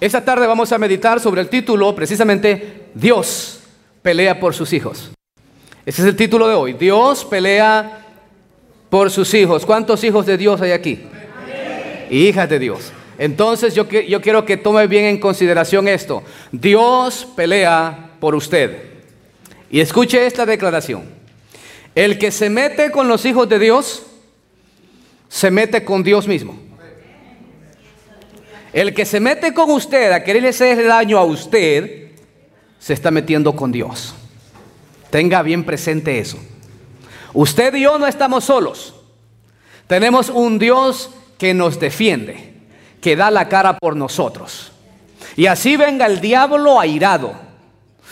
Esta tarde vamos a meditar sobre el título precisamente Dios pelea por sus hijos. Ese es el título de hoy. Dios pelea por sus hijos. ¿Cuántos hijos de Dios hay aquí? Hijas de Dios. Entonces yo, yo quiero que tome bien en consideración esto. Dios pelea por usted. Y escuche esta declaración. El que se mete con los hijos de Dios, se mete con Dios mismo. El que se mete con usted a quererle hacer daño a usted, se está metiendo con Dios. Tenga bien presente eso. Usted y yo no estamos solos. Tenemos un Dios que nos defiende, que da la cara por nosotros. Y así venga el diablo airado,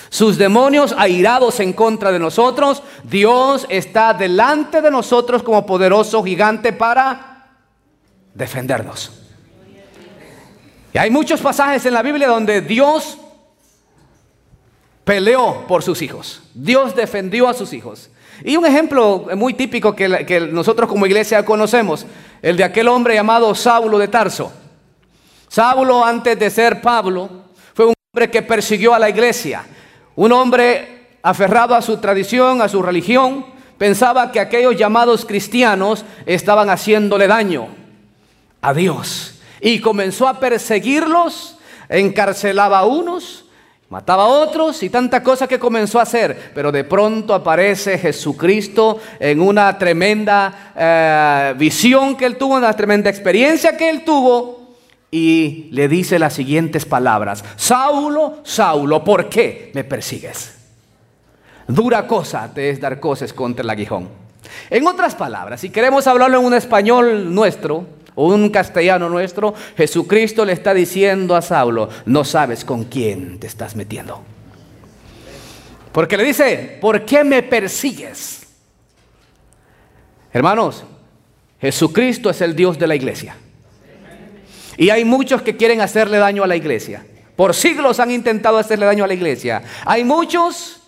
sus demonios airados en contra de nosotros, Dios está delante de nosotros como poderoso gigante para defendernos. Y hay muchos pasajes en la Biblia donde Dios peleó por sus hijos. Dios defendió a sus hijos. Y un ejemplo muy típico que, nosotros como iglesia conocemos, el de aquel hombre llamado Saulo de Tarso. Saulo antes de ser Pablo fue un hombre que persiguió a la iglesia. Un hombre aferrado a su tradición, a su religión, pensaba que aquellos llamados cristianos estaban haciéndole daño a Dios y comenzó a perseguirlos, encarcelaba a unos, mataba a otros y tanta cosa que comenzó a hacer. Pero de pronto aparece Jesucristo en una tremenda eh, visión que él tuvo, una tremenda experiencia que él tuvo y le dice las siguientes palabras, Saulo, Saulo, ¿por qué me persigues? Dura cosa te es dar cosas contra el aguijón. En otras palabras, si queremos hablarlo en un español nuestro, un castellano nuestro, Jesucristo le está diciendo a Saulo, no sabes con quién te estás metiendo. Porque le dice, ¿por qué me persigues? Hermanos, Jesucristo es el Dios de la iglesia. Y hay muchos que quieren hacerle daño a la iglesia. Por siglos han intentado hacerle daño a la iglesia. Hay muchos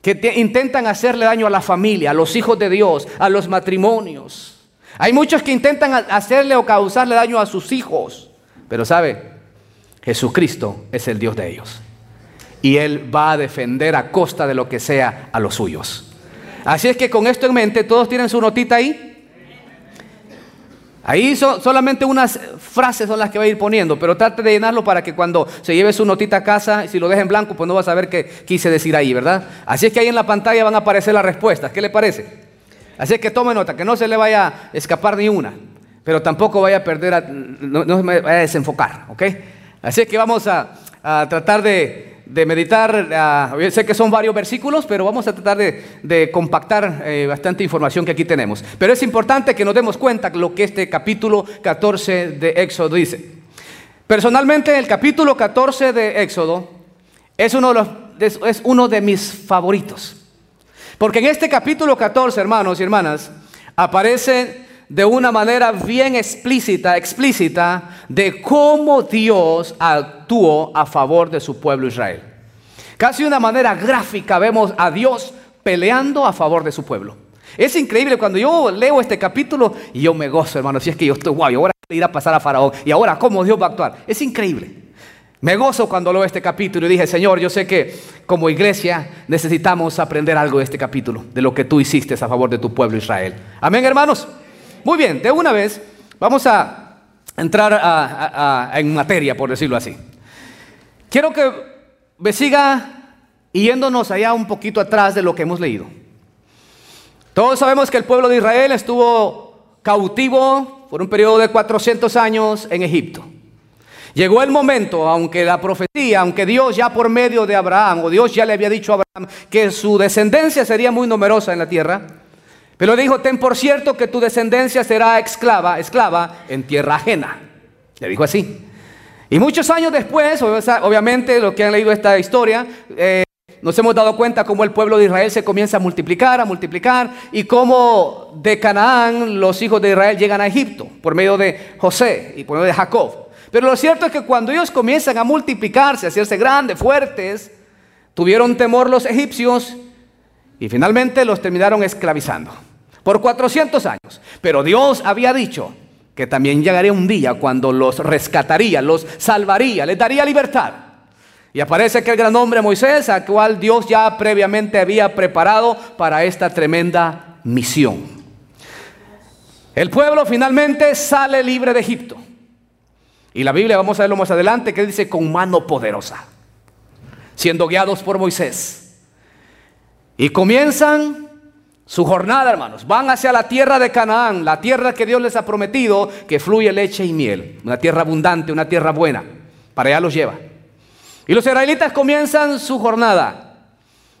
que intentan hacerle daño a la familia, a los hijos de Dios, a los matrimonios. Hay muchos que intentan hacerle o causarle daño a sus hijos, pero sabe, Jesucristo es el Dios de ellos. Y Él va a defender a costa de lo que sea a los suyos. Así es que con esto en mente, todos tienen su notita ahí. Ahí solamente unas frases son las que va a ir poniendo, pero trate de llenarlo para que cuando se lleve su notita a casa, y si lo deja en blanco, pues no va a saber qué quise decir ahí, ¿verdad? Así es que ahí en la pantalla van a aparecer las respuestas. ¿Qué le parece? Así que tome nota, que no se le vaya a escapar ni una, pero tampoco vaya a perder, no, se me vaya a desenfocar, ¿ok? Así que vamos a, tratar de, meditar, sé que son varios versículos, pero vamos a tratar de, compactar eh, bastante información que aquí tenemos. Pero es importante que nos demos cuenta lo que este capítulo 14 de Éxodo dice. Personalmente, el capítulo 14 de Éxodo es uno de, los, es uno de mis favoritos. Porque en este capítulo 14, hermanos y hermanas, aparece de una manera bien explícita, explícita, de cómo Dios actuó a favor de su pueblo Israel. Casi de una manera gráfica vemos a Dios peleando a favor de su pueblo. Es increíble cuando yo leo este capítulo y yo me gozo, hermanos, si es que yo estoy guay, ahora ir a pasar a Faraón y ahora cómo Dios va a actuar. Es increíble. Me gozo cuando leo este capítulo y dije, Señor, yo sé que como iglesia necesitamos aprender algo de este capítulo, de lo que tú hiciste a favor de tu pueblo Israel. Amén, hermanos. Muy bien, de una vez vamos a entrar en materia, por decirlo así. Quiero que me siga yéndonos allá un poquito atrás de lo que hemos leído. Todos sabemos que el pueblo de Israel estuvo cautivo por un periodo de 400 años en Egipto. Llegó el momento, aunque la profecía, aunque Dios ya por medio de Abraham, o Dios ya le había dicho a Abraham que su descendencia sería muy numerosa en la tierra, pero dijo, ten por cierto que tu descendencia será esclava, esclava en tierra ajena. Le dijo así. Y muchos años después, obviamente, los que han leído esta historia, eh, nos hemos dado cuenta cómo el pueblo de Israel se comienza a multiplicar, a multiplicar, y cómo de Canaán los hijos de Israel llegan a Egipto por medio de José y por medio de Jacob. Pero lo cierto es que cuando ellos comienzan a multiplicarse, a hacerse grandes, fuertes, tuvieron temor los egipcios y finalmente los terminaron esclavizando por 400 años. Pero Dios había dicho que también llegaría un día cuando los rescataría, los salvaría, les daría libertad. Y aparece que el gran hombre Moisés, al cual Dios ya previamente había preparado para esta tremenda misión. El pueblo finalmente sale libre de Egipto. Y la Biblia, vamos a verlo más adelante, que dice con mano poderosa, siendo guiados por Moisés. Y comienzan su jornada, hermanos, van hacia la tierra de Canaán, la tierra que Dios les ha prometido, que fluye leche y miel, una tierra abundante, una tierra buena. Para allá los lleva. Y los israelitas comienzan su jornada.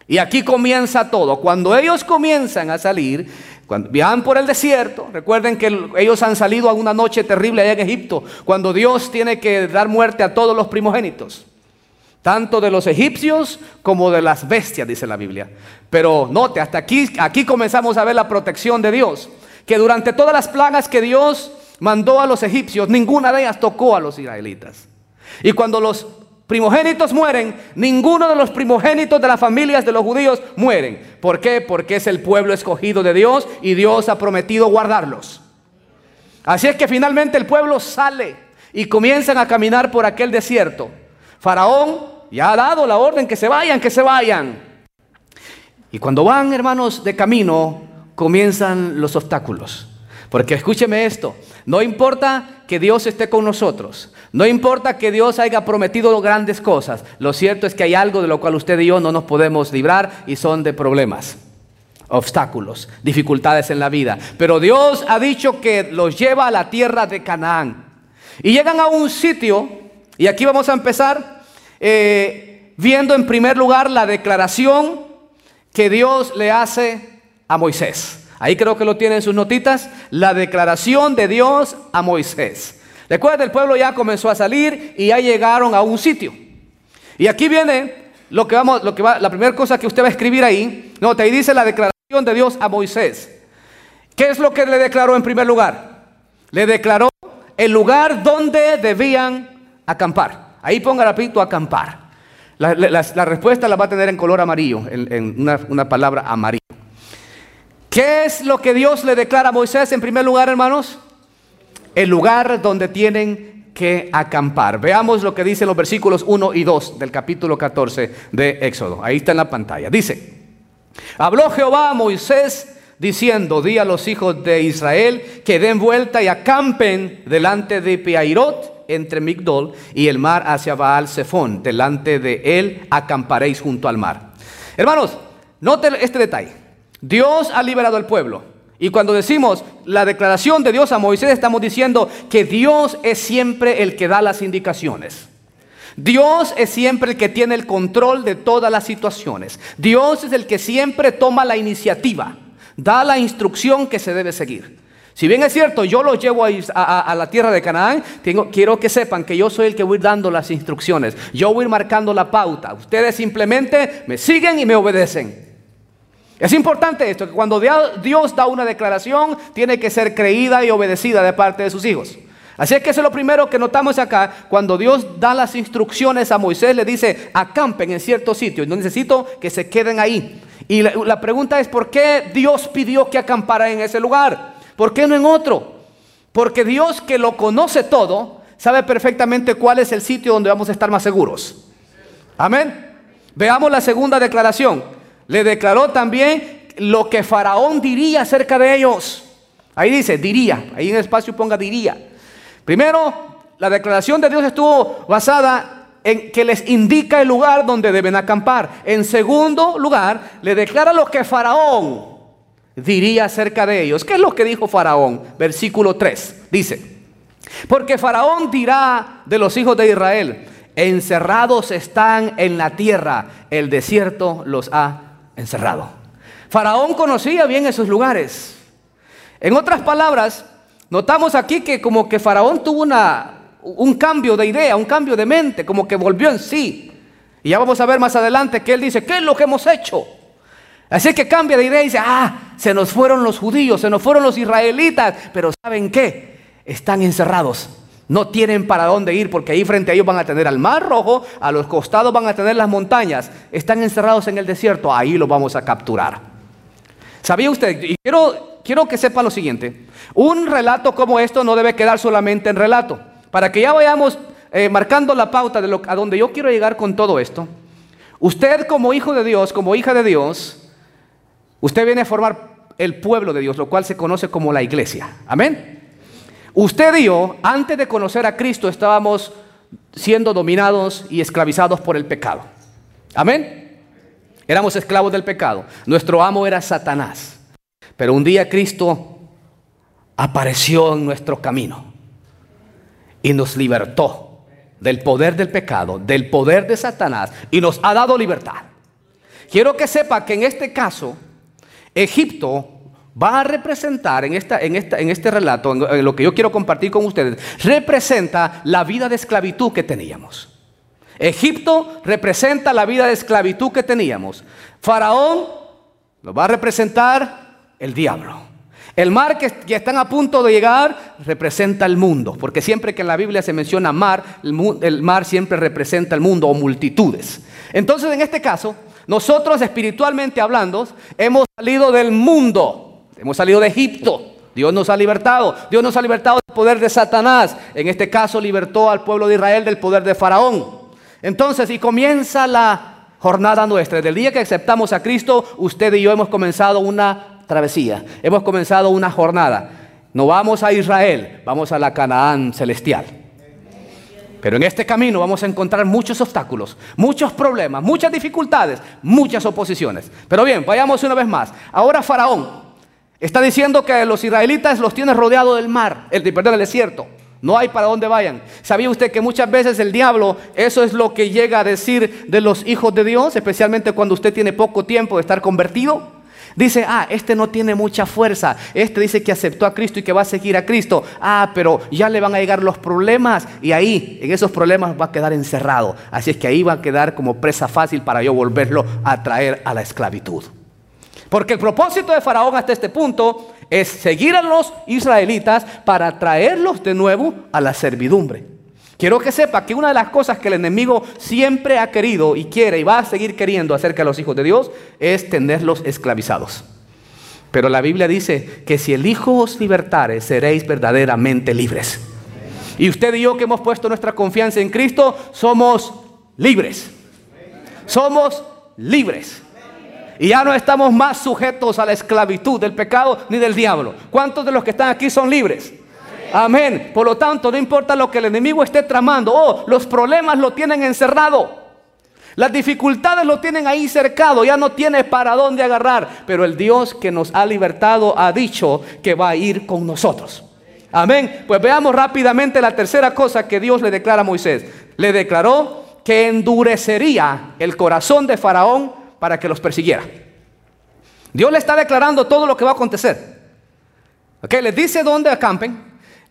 Y aquí comienza todo. Cuando ellos comienzan a salir, cuando viajan por el desierto, recuerden que ellos han salido a una noche terrible allá en Egipto, cuando Dios tiene que dar muerte a todos los primogénitos tanto de los egipcios como de las bestias, dice la Biblia. Pero note, hasta aquí, aquí comenzamos a ver la protección de Dios, que durante todas las plagas que Dios mandó a los egipcios, ninguna de ellas tocó a los israelitas. Y cuando los primogénitos mueren, ninguno de los primogénitos de las familias de los judíos mueren. ¿Por qué? Porque es el pueblo escogido de Dios y Dios ha prometido guardarlos. Así es que finalmente el pueblo sale y comienzan a caminar por aquel desierto. Faraón ya ha dado la orden que se vayan, que se vayan. Y cuando van, hermanos, de camino, comienzan los obstáculos. Porque escúcheme esto, no importa que Dios esté con nosotros, no importa que Dios haya prometido grandes cosas, lo cierto es que hay algo de lo cual usted y yo no nos podemos librar y son de problemas, obstáculos, dificultades en la vida. Pero Dios ha dicho que los lleva a la tierra de Canaán. Y llegan a un sitio, y aquí vamos a empezar eh, viendo en primer lugar la declaración que Dios le hace a Moisés. Ahí creo que lo tienen en sus notitas, la declaración de Dios a Moisés. Recuerda, el pueblo ya comenzó a salir y ya llegaron a un sitio. Y aquí viene lo que vamos, lo que va, la primera cosa que usted va a escribir ahí. No, ahí dice la declaración de Dios a Moisés. ¿Qué es lo que le declaró en primer lugar? Le declaró el lugar donde debían acampar. Ahí ponga rapidito acampar. La, respuesta la va a tener en color amarillo, en, una, una palabra amarillo. ¿Qué es lo que Dios le declara a Moisés en primer lugar, hermanos? El lugar donde tienen que acampar. Veamos lo que dicen los versículos 1 y 2 del capítulo 14 de Éxodo. Ahí está en la pantalla. Dice, habló Jehová a Moisés diciendo, di a los hijos de Israel que den vuelta y acampen delante de Piairot entre Migdol y el mar hacia Baal Zephon. Delante de él acamparéis junto al mar. Hermanos, noten este detalle. Dios ha liberado al pueblo. Y cuando decimos la declaración de Dios a Moisés, estamos diciendo que Dios es siempre el que da las indicaciones. Dios es siempre el que tiene el control de todas las situaciones. Dios es el que siempre toma la iniciativa, da la instrucción que se debe seguir. Si bien es cierto, yo los llevo a, la tierra de Canaán, quiero que sepan que yo soy el que voy dando las instrucciones. Yo voy marcando la pauta. Ustedes simplemente me siguen y me obedecen. Es importante esto, que cuando Dios da una declaración, tiene que ser creída y obedecida de parte de sus hijos. Así es que eso es lo primero que notamos acá. Cuando Dios da las instrucciones a Moisés, le dice, acampen en cierto sitio. No necesito que se queden ahí. Y la, la pregunta es, ¿por qué Dios pidió que acampara en ese lugar? ¿Por qué no en otro? Porque Dios que lo conoce todo, sabe perfectamente cuál es el sitio donde vamos a estar más seguros. Amén. Veamos la segunda declaración. Le declaró también lo que Faraón diría acerca de ellos. Ahí dice, diría. Ahí en el espacio ponga diría. Primero, la declaración de Dios estuvo basada en que les indica el lugar donde deben acampar. En segundo lugar, le declara lo que Faraón diría acerca de ellos. ¿Qué es lo que dijo Faraón? Versículo 3. Dice, porque Faraón dirá de los hijos de Israel, encerrados están en la tierra, el desierto los ha encerrado. Faraón conocía bien esos lugares. En otras palabras, notamos aquí que como que Faraón tuvo una, un cambio de idea, un cambio de mente, como que volvió en sí. Y ya vamos a ver más adelante que él dice, ¿qué es lo que hemos hecho? Así que cambia de idea y dice, ah, se nos fueron los judíos, se nos fueron los israelitas, pero ¿saben qué? Están encerrados. No tienen para dónde ir porque ahí frente a ellos van a tener al mar rojo, a los costados van a tener las montañas. Están encerrados en el desierto, ahí los vamos a capturar. ¿Sabía usted? Y quiero, quiero que sepa lo siguiente. Un relato como esto no debe quedar solamente en relato. Para que ya vayamos eh, marcando la pauta de lo, a donde yo quiero llegar con todo esto, usted como hijo de Dios, como hija de Dios, usted viene a formar el pueblo de Dios, lo cual se conoce como la iglesia. Amén. Usted y yo, antes de conocer a Cristo, estábamos siendo dominados y esclavizados por el pecado. Amén. Éramos esclavos del pecado. Nuestro amo era Satanás. Pero un día Cristo apareció en nuestro camino y nos libertó del poder del pecado, del poder de Satanás y nos ha dado libertad. Quiero que sepa que en este caso, Egipto va a representar en, este relato, lo que yo quiero compartir con ustedes, representa la vida de esclavitud que teníamos. Egipto representa la vida de esclavitud que teníamos. Faraón lo va a representar el diablo. El mar que, están a punto de llegar representa el mundo, porque siempre que en la Biblia se menciona mar, el mar siempre representa el mundo o multitudes. Entonces, en este caso, nosotros espiritualmente hablando, hemos salido del mundo Hemos salido de Egipto. Dios nos ha libertado. Dios nos ha libertado del poder de Satanás. En este caso libertó al pueblo de Israel del poder de Faraón. Entonces, y comienza la jornada nuestra. Desde el día que aceptamos a Cristo, usted y yo hemos comenzado una travesía. Hemos comenzado una jornada. No vamos a Israel, vamos a la Canaán celestial. Pero en este camino vamos a encontrar muchos obstáculos, muchos problemas, muchas dificultades, muchas oposiciones. Pero bien, vayamos una vez más. Ahora Faraón Está diciendo que los israelitas los tiene rodeado del mar, el, perdón, del desierto. No hay para dónde vayan. ¿Sabía usted que muchas veces el diablo, eso es lo que llega a decir de los hijos de Dios, especialmente cuando usted tiene poco tiempo de estar convertido? Dice, ah, este no tiene mucha fuerza. Este dice que aceptó a Cristo y que va a seguir a Cristo. Ah, pero ya le van a llegar los problemas y ahí, en esos problemas va a quedar encerrado. Así es que ahí va a quedar como presa fácil para yo volverlo a traer a la esclavitud. Porque el propósito de Faraón hasta este punto es seguir a los israelitas para traerlos de nuevo a la servidumbre. Quiero que sepa que una de las cosas que el enemigo siempre ha querido y quiere y va a seguir queriendo acerca de los hijos de Dios es tenerlos esclavizados. Pero la Biblia dice que si el Hijo os libertare, seréis verdaderamente libres. Y usted y yo que hemos puesto nuestra confianza en Cristo, somos libres. Somos libres. Y ya no estamos más sujetos a la esclavitud del pecado ni del diablo. ¿Cuántos de los que están aquí son libres? Amén. Por lo tanto, no importa lo que el enemigo esté tramando. Oh, los problemas lo tienen encerrado. Las dificultades lo tienen ahí cercado. Ya no tiene para dónde agarrar. Pero el Dios que nos ha libertado ha dicho que va a ir con nosotros. Amén. Pues veamos rápidamente la tercera cosa que Dios le declara a Moisés. Le declaró que endurecería el corazón de Faraón para que los persiguiera. Dios le está declarando todo lo que va a acontecer. Okay, les dice dónde acampen,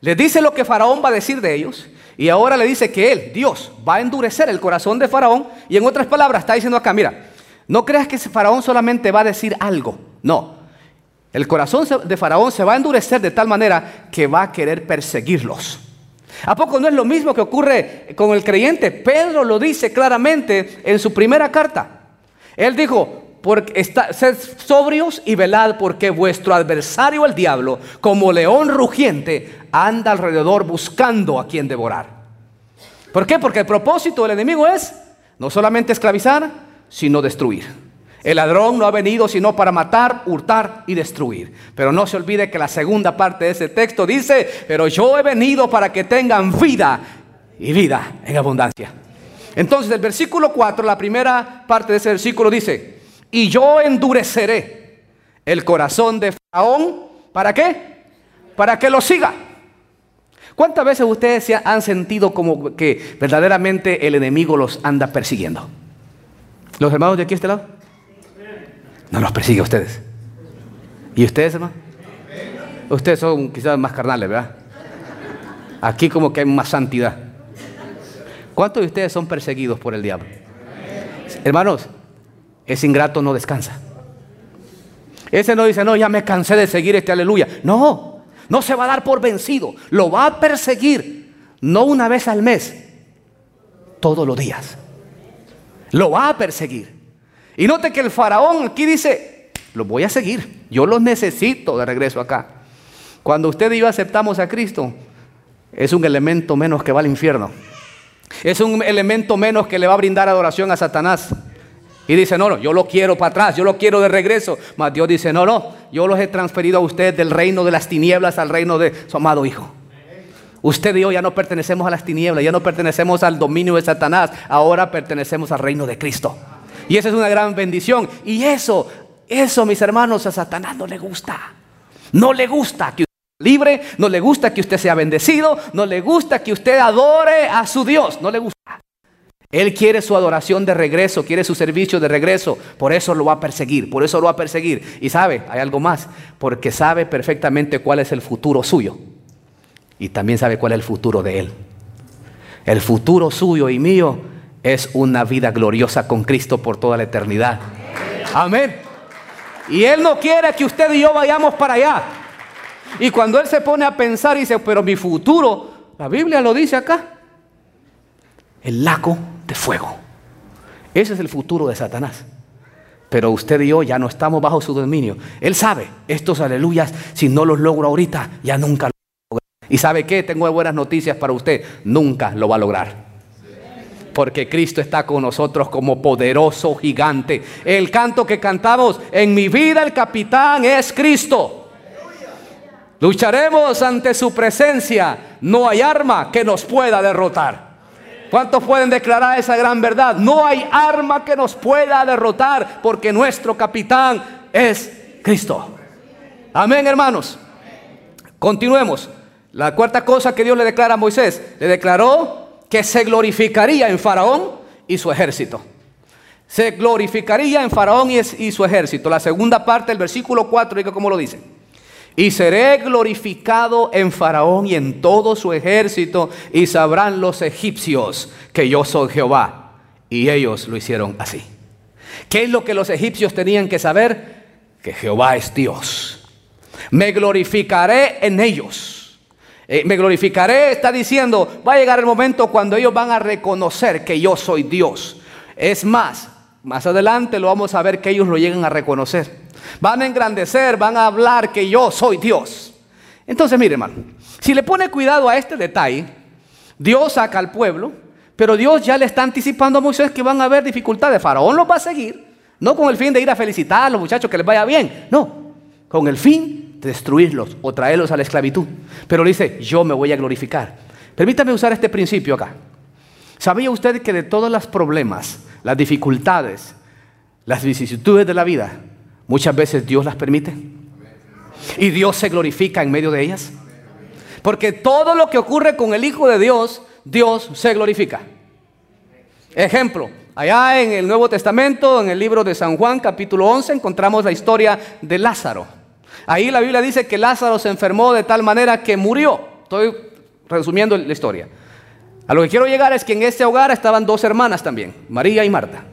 les dice lo que Faraón va a decir de ellos, y ahora le dice que él, Dios, va a endurecer el corazón de Faraón, y en otras palabras está diciendo acá, mira, no creas que Faraón solamente va a decir algo, no. El corazón de Faraón se va a endurecer de tal manera que va a querer perseguirlos. ¿A poco no es lo mismo que ocurre con el creyente? Pedro lo dice claramente en su primera carta. Él dijo, porque sed sobrios y velad porque vuestro adversario el diablo, como león rugiente, anda alrededor buscando a quien devorar. ¿Por qué? Porque el propósito del enemigo es no solamente esclavizar, sino destruir. El ladrón no ha venido sino para matar, hurtar y destruir. Pero no se olvide que la segunda parte de ese texto dice, pero yo he venido para que tengan vida y vida en abundancia. Entonces el versículo 4, la primera parte de ese versículo dice, y yo endureceré el corazón de Faraón, ¿para qué? Para que lo siga. ¿Cuántas veces ustedes han sentido como que verdaderamente el enemigo los anda persiguiendo? ¿Los hermanos de aquí a este lado? No los persigue a ustedes. ¿Y ustedes, hermano? Ustedes son quizás más carnales, ¿verdad? Aquí como que hay más santidad. ¿Cuántos de ustedes son perseguidos por el diablo? Hermanos, ese ingrato no descansa. Ese no dice, no, ya me cansé de seguir este aleluya. No, no se va a dar por vencido. Lo va a perseguir, no una vez al mes, todos los días. Lo va a perseguir. Y note que el faraón aquí dice, lo voy a seguir. Yo los necesito de regreso acá. Cuando usted y yo aceptamos a Cristo, es un elemento menos que va al infierno. Es un elemento menos que le va a brindar adoración a Satanás. Y dice, no, no, yo lo quiero para atrás, yo lo quiero de regreso. Mas Dios dice, no, no, yo los he transferido a usted del reino de las tinieblas al reino de su amado Hijo. Usted y yo ya no pertenecemos a las tinieblas, ya no pertenecemos al dominio de Satanás, ahora pertenecemos al reino de Cristo. Y esa es una gran bendición. Y eso, eso, mis hermanos, a Satanás no le gusta. No le gusta que libre, no le gusta que usted sea bendecido, no le gusta que usted adore a su Dios, no le gusta. Él quiere su adoración de regreso, quiere su servicio de regreso. Por eso lo va a perseguir, por eso lo va a perseguir. Y sabe, hay algo más, porque sabe perfectamente cuál es el futuro suyo. Y también sabe cuál es el futuro de Él. El futuro suyo y mío es una vida gloriosa con Cristo por toda la eternidad. Amén. Y Él no quiere que usted y yo vayamos para allá. Y cuando Él se pone a pensar y dice, pero mi futuro, la Biblia lo dice acá, el lago de fuego. Ese es el futuro de Satanás. Pero usted y yo ya no estamos bajo su dominio. Él sabe, estos aleluyas, si no los logro ahorita, ya nunca lo logro. Y sabe qué, tengo buenas noticias para usted, nunca lo va a lograr. Porque Cristo está con nosotros como poderoso gigante. El canto que cantamos, en mi vida el capitán es Cristo. Lucharemos ante su presencia. No hay arma que nos pueda derrotar. ¿Cuántos pueden declarar esa gran verdad? No hay arma que nos pueda derrotar porque nuestro capitán es Cristo. Amén, hermanos. Continuemos. La cuarta cosa que Dios le declara a Moisés, le declaró que se glorificaría en Faraón y su ejército. Se glorificaría en Faraón y, su ejército. La segunda parte del versículo 4, diga cómo lo dice. Y seré glorificado en Faraón y en todo su ejército, y sabrán los egipcios que yo soy Jehová. Y ellos lo hicieron así. ¿Qué es lo que los egipcios tenían que saber? Que Jehová es Dios. Me glorificaré en ellos. Eh, me glorificaré, está diciendo, va a llegar el momento cuando ellos van a reconocer que yo soy Dios. Es más, más adelante lo vamos a ver que ellos lo lleguen a reconocer. Van a engrandecer, van a hablar que yo soy Dios. Entonces, mire, hermano, si le pone cuidado a este detalle, Dios saca al pueblo, pero Dios ya le está anticipando a Moisés que van a haber dificultades. Faraón los va a seguir, no con el fin de ir a felicitar a los muchachos que les vaya bien, no, con el fin de destruirlos o traerlos a la esclavitud. Pero le dice, yo me voy a glorificar. Permítame usar este principio acá. ¿Sabía usted que de todos los problemas, las dificultades, las vicisitudes de la vida, Muchas veces Dios las permite. Y Dios se glorifica en medio de ellas. Porque todo lo que ocurre con el Hijo de Dios, Dios se glorifica. Ejemplo, allá en el Nuevo Testamento, en el libro de San Juan, capítulo 11, encontramos la historia de Lázaro. Ahí la Biblia dice que Lázaro se enfermó de tal manera que murió. Estoy resumiendo la historia. A lo que quiero llegar es que en este hogar estaban dos hermanas también, María y Marta.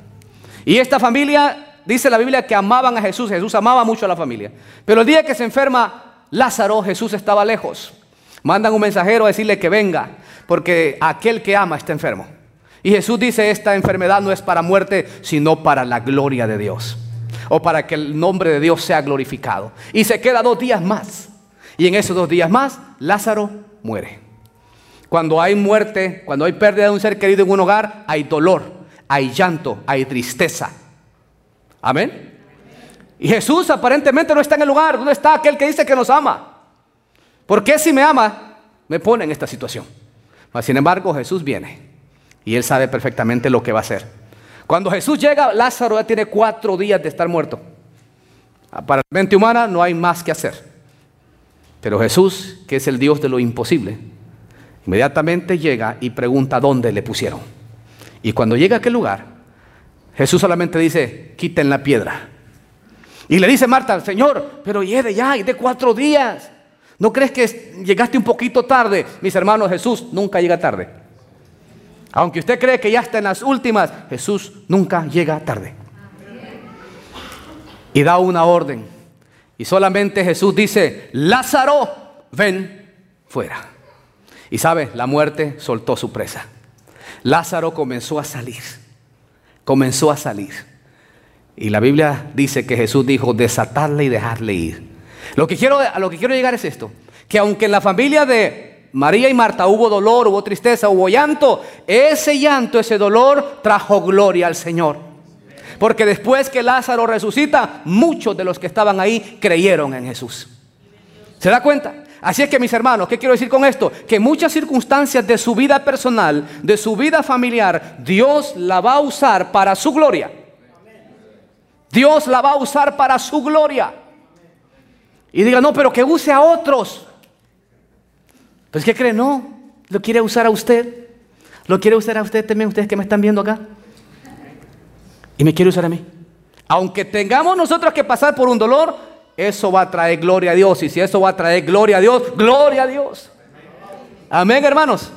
Y esta familia dice la Biblia que amaban a Jesús. Jesús amaba mucho a la familia. Pero el día que se enferma Lázaro, Jesús estaba lejos. Mandan un mensajero a decirle que venga, porque aquel que ama está enfermo. Y Jesús dice, esta enfermedad no es para muerte, sino para la gloria de Dios. O para que el nombre de Dios sea glorificado. Y se queda dos días más. Y en esos dos días más, Lázaro muere. Cuando hay muerte, cuando hay pérdida de un ser querido en un hogar, hay dolor, hay llanto, hay tristeza. Amén. Y Jesús aparentemente no está en el lugar. ¿Dónde está aquel que dice que nos ama? ¿Por qué si me ama me pone en esta situación? sin embargo, Jesús viene y él sabe perfectamente lo que va a hacer. Cuando Jesús llega, Lázaro ya tiene cuatro días de estar muerto. Para la mente humana no hay más que hacer. Pero Jesús, que es el Dios de lo imposible, inmediatamente llega y pregunta dónde le pusieron. Y cuando llega a aquel lugar, Jesús solamente dice, quiten la piedra. Y le dice Marta, Señor, pero de ya, y de cuatro días. ¿No crees que llegaste un poquito tarde? Mis hermanos, Jesús nunca llega tarde. Aunque usted cree que ya está en las últimas, Jesús nunca llega tarde. Y da una orden. Y solamente Jesús dice, Lázaro, ven fuera. Y sabe, la muerte soltó su presa. Lázaro comenzó a salir comenzó a salir. Y la Biblia dice que Jesús dijo desatarle y dejarle ir. Lo que quiero, a lo que quiero llegar es esto, que aunque en la familia de María y Marta hubo dolor, hubo tristeza, hubo llanto, ese llanto, ese dolor trajo gloria al Señor. Porque después que Lázaro resucita, muchos de los que estaban ahí creyeron en Jesús. ¿Se da cuenta? Así es que mis hermanos, ¿qué quiero decir con esto? Que muchas circunstancias de su vida personal, de su vida familiar, Dios la va a usar para su gloria. Dios la va a usar para su gloria. Y diga, no, pero que use a otros. Pues ¿qué cree? No, lo quiere usar a usted. Lo quiere usar a usted también, ustedes que me están viendo acá. Y me quiere usar a mí. Aunque tengamos nosotros que pasar por un dolor, eso va a traer gloria a Dios. Y si eso va a traer gloria a Dios, gloria a Dios. Amén, hermanos.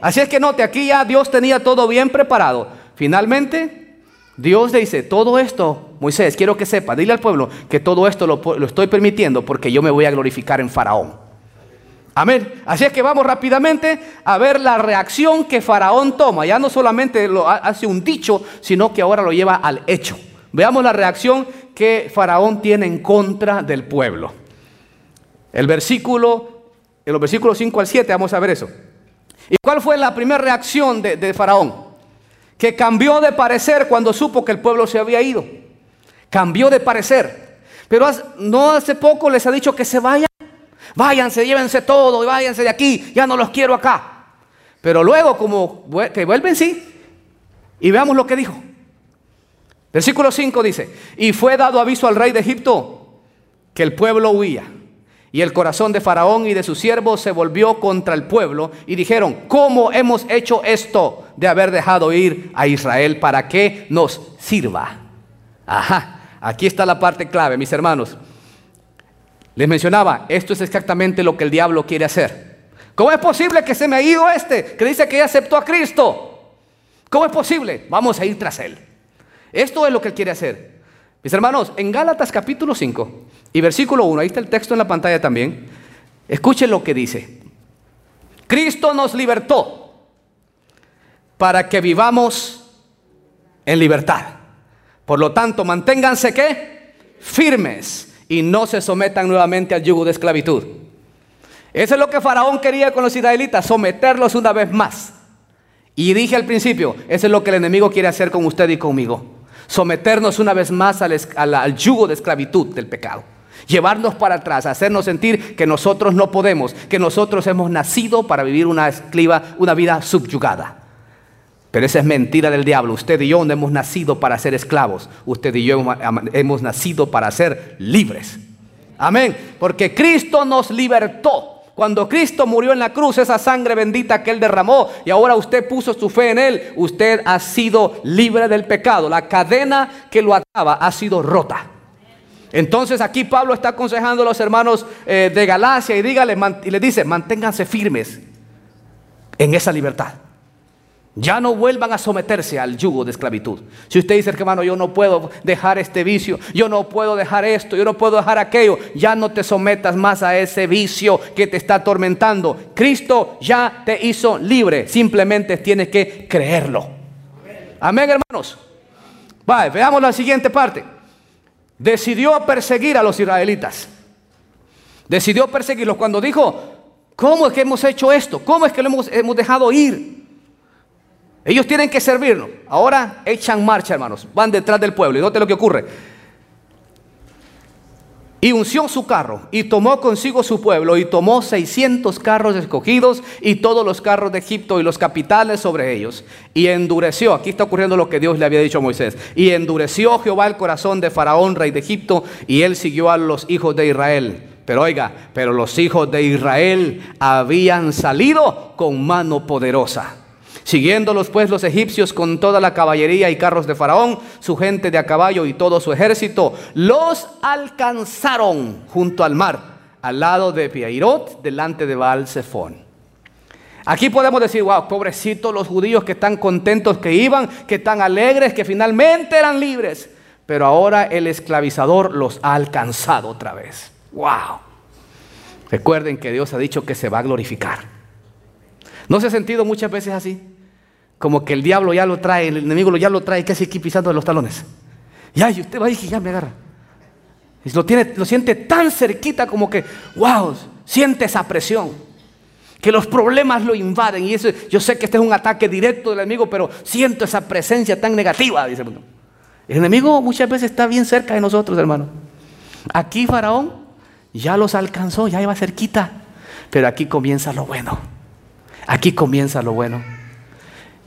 Así es que note, aquí ya Dios tenía todo bien preparado. Finalmente, Dios dice, todo esto, Moisés, quiero que sepa, dile al pueblo que todo esto lo, lo estoy permitiendo porque yo me voy a glorificar en Faraón. Amén. Así es que vamos rápidamente a ver la reacción que Faraón toma. Ya no solamente lo hace un dicho, sino que ahora lo lleva al hecho. Veamos la reacción que Faraón tiene en contra del pueblo. El versículo, en los versículos 5 al 7, vamos a ver eso. ¿Y cuál fue la primera reacción de, de Faraón? Que cambió de parecer cuando supo que el pueblo se había ido. Cambió de parecer. Pero no hace poco les ha dicho que se vayan. Váyanse, llévense todo y váyanse de aquí. Ya no los quiero acá. Pero luego, como que vuelven, sí. Y veamos lo que dijo. Versículo 5 dice, y fue dado aviso al rey de Egipto que el pueblo huía. Y el corazón de Faraón y de sus siervos se volvió contra el pueblo y dijeron, ¿cómo hemos hecho esto de haber dejado ir a Israel para que nos sirva? Ajá, aquí está la parte clave, mis hermanos. Les mencionaba, esto es exactamente lo que el diablo quiere hacer. ¿Cómo es posible que se me ha ido este que dice que ya aceptó a Cristo? ¿Cómo es posible? Vamos a ir tras él. Esto es lo que él quiere hacer. Mis hermanos, en Gálatas capítulo 5 y versículo 1, ahí está el texto en la pantalla también, escuchen lo que dice. Cristo nos libertó para que vivamos en libertad. Por lo tanto, manténganse qué? Firmes y no se sometan nuevamente al yugo de esclavitud. Eso es lo que Faraón quería con los israelitas, someterlos una vez más. Y dije al principio, eso es lo que el enemigo quiere hacer con usted y conmigo someternos una vez más al, yugo de esclavitud del pecado. Llevarnos para atrás, hacernos sentir que nosotros no podemos, que nosotros hemos nacido para vivir una, una vida subyugada. Pero esa es mentira del diablo. Usted y yo no hemos nacido para ser esclavos. Usted y yo hemos nacido para ser libres. Amén. Porque Cristo nos libertó. Cuando Cristo murió en la cruz, esa sangre bendita que Él derramó y ahora usted puso su fe en Él, usted ha sido libre del pecado. La cadena que lo ataba ha sido rota. Entonces aquí Pablo está aconsejando a los hermanos eh, de Galacia y, dígale, y le dice, manténganse firmes en esa libertad. Ya no vuelvan a someterse al yugo de esclavitud. Si usted dice, hermano, yo no puedo dejar este vicio, yo no puedo dejar esto, yo no puedo dejar aquello, ya no te sometas más a ese vicio que te está atormentando. Cristo ya te hizo libre, simplemente tienes que creerlo. Amén, hermanos. Vale, veamos la siguiente parte. Decidió perseguir a los israelitas. Decidió perseguirlos cuando dijo, ¿cómo es que hemos hecho esto? ¿Cómo es que lo hemos, hemos dejado ir? Ellos tienen que servirnos. Ahora echan marcha, hermanos. Van detrás del pueblo. Y note lo que ocurre. Y unció su carro y tomó consigo su pueblo y tomó 600 carros escogidos y todos los carros de Egipto y los capitales sobre ellos. Y endureció, aquí está ocurriendo lo que Dios le había dicho a Moisés. Y endureció Jehová el corazón de Faraón, rey de Egipto, y él siguió a los hijos de Israel. Pero oiga, pero los hijos de Israel habían salido con mano poderosa. Siguiéndolos pues los egipcios con toda la caballería y carros de Faraón, su gente de a caballo y todo su ejército, los alcanzaron junto al mar, al lado de Piairot, delante de Baal. Aquí podemos decir, wow, pobrecitos los judíos que están contentos que iban, que están alegres, que finalmente eran libres. Pero ahora el esclavizador los ha alcanzado otra vez. Wow. Recuerden que Dios ha dicho que se va a glorificar. ¿No se ha sentido muchas veces así? Como que el diablo ya lo trae, el enemigo ya lo trae casi aquí pisando de los talones. Ya, y usted va y ya me agarra. Y lo, tiene, lo siente tan cerquita como que, wow, siente esa presión. Que los problemas lo invaden. Y eso, yo sé que este es un ataque directo del enemigo, pero siento esa presencia tan negativa. Dice, el enemigo muchas veces está bien cerca de nosotros, hermano. Aquí Faraón ya los alcanzó, ya iba cerquita. Pero aquí comienza lo bueno. Aquí comienza lo bueno.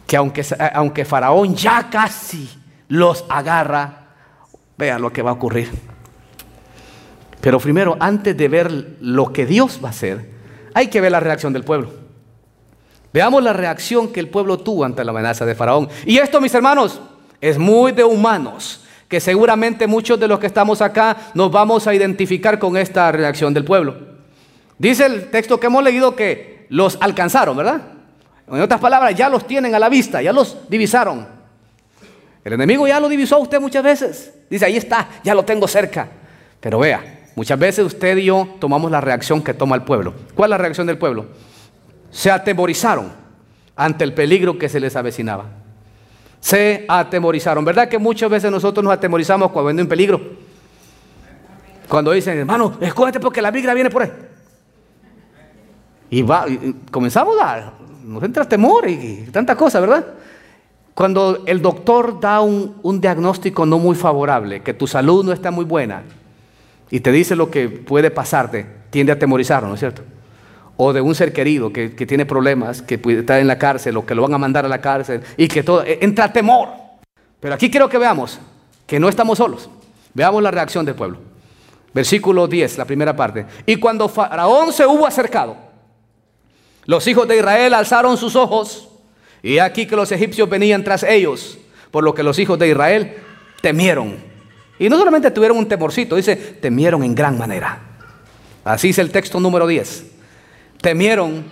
Que aunque, aunque Faraón ya casi los agarra, vea lo que va a ocurrir. Pero primero, antes de ver lo que Dios va a hacer, hay que ver la reacción del pueblo. Veamos la reacción que el pueblo tuvo ante la amenaza de Faraón. Y esto, mis hermanos, es muy de humanos, que seguramente muchos de los que estamos acá nos vamos a identificar con esta reacción del pueblo. Dice el texto que hemos leído que los alcanzaron, ¿verdad? En otras palabras, ya los tienen a la vista, ya los divisaron. El enemigo ya lo divisó a usted muchas veces. Dice, ahí está, ya lo tengo cerca. Pero vea, Muchas veces usted y yo tomamos la reacción que toma el pueblo. ¿Cuál es la reacción del pueblo? Se atemorizaron ante el peligro que se les avecinaba. Se atemorizaron. ¿Verdad que muchas veces nosotros nos atemorizamos cuando viene un peligro? Cuando dicen, hermano, escógete porque la migra viene por ahí. Y, va, comenzamos a, nos entra temor y, tanta cosa, ¿verdad? Cuando el doctor da un, diagnóstico no muy favorable, que tu salud no está muy buena, y te dice lo que puede pasarte, tiende a atemorizarlo, ¿no es cierto? O de un ser querido que, tiene problemas, que estar en la cárcel o que lo van a mandar a la cárcel y que todo, e, entra temor. Pero aquí quiero que veamos que no estamos solos. Veamos la reacción del pueblo. Versículo 10, la primera parte. Y cuando Faraón se hubo acercado, los hijos de Israel alzaron sus ojos y aquí que los egipcios venían tras ellos, por lo que los hijos de Israel temieron y no solamente tuvieron un temorcito, dice, temieron en gran manera. Así es el texto número 10. Temieron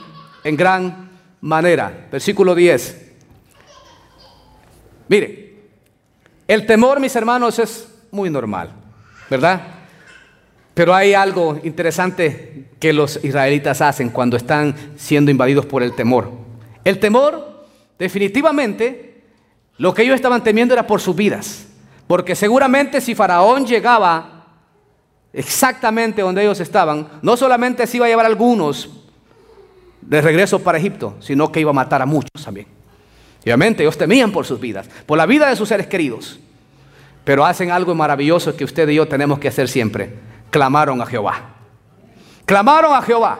en gran manera. Versículo 10. Mire, el temor, mis hermanos, es muy normal, ¿verdad? Pero hay algo interesante que los israelitas hacen cuando están siendo invadidos por el temor. El temor, definitivamente, lo que ellos estaban temiendo era por sus vidas. Porque seguramente si Faraón llegaba exactamente donde ellos estaban, no solamente se iba a llevar a algunos de regreso para Egipto, sino que iba a matar a muchos también. obviamente ellos temían por sus vidas, por la vida de sus seres queridos. Pero hacen algo maravilloso que usted y yo tenemos que hacer siempre. Clamaron a Jehová. Clamaron a Jehová.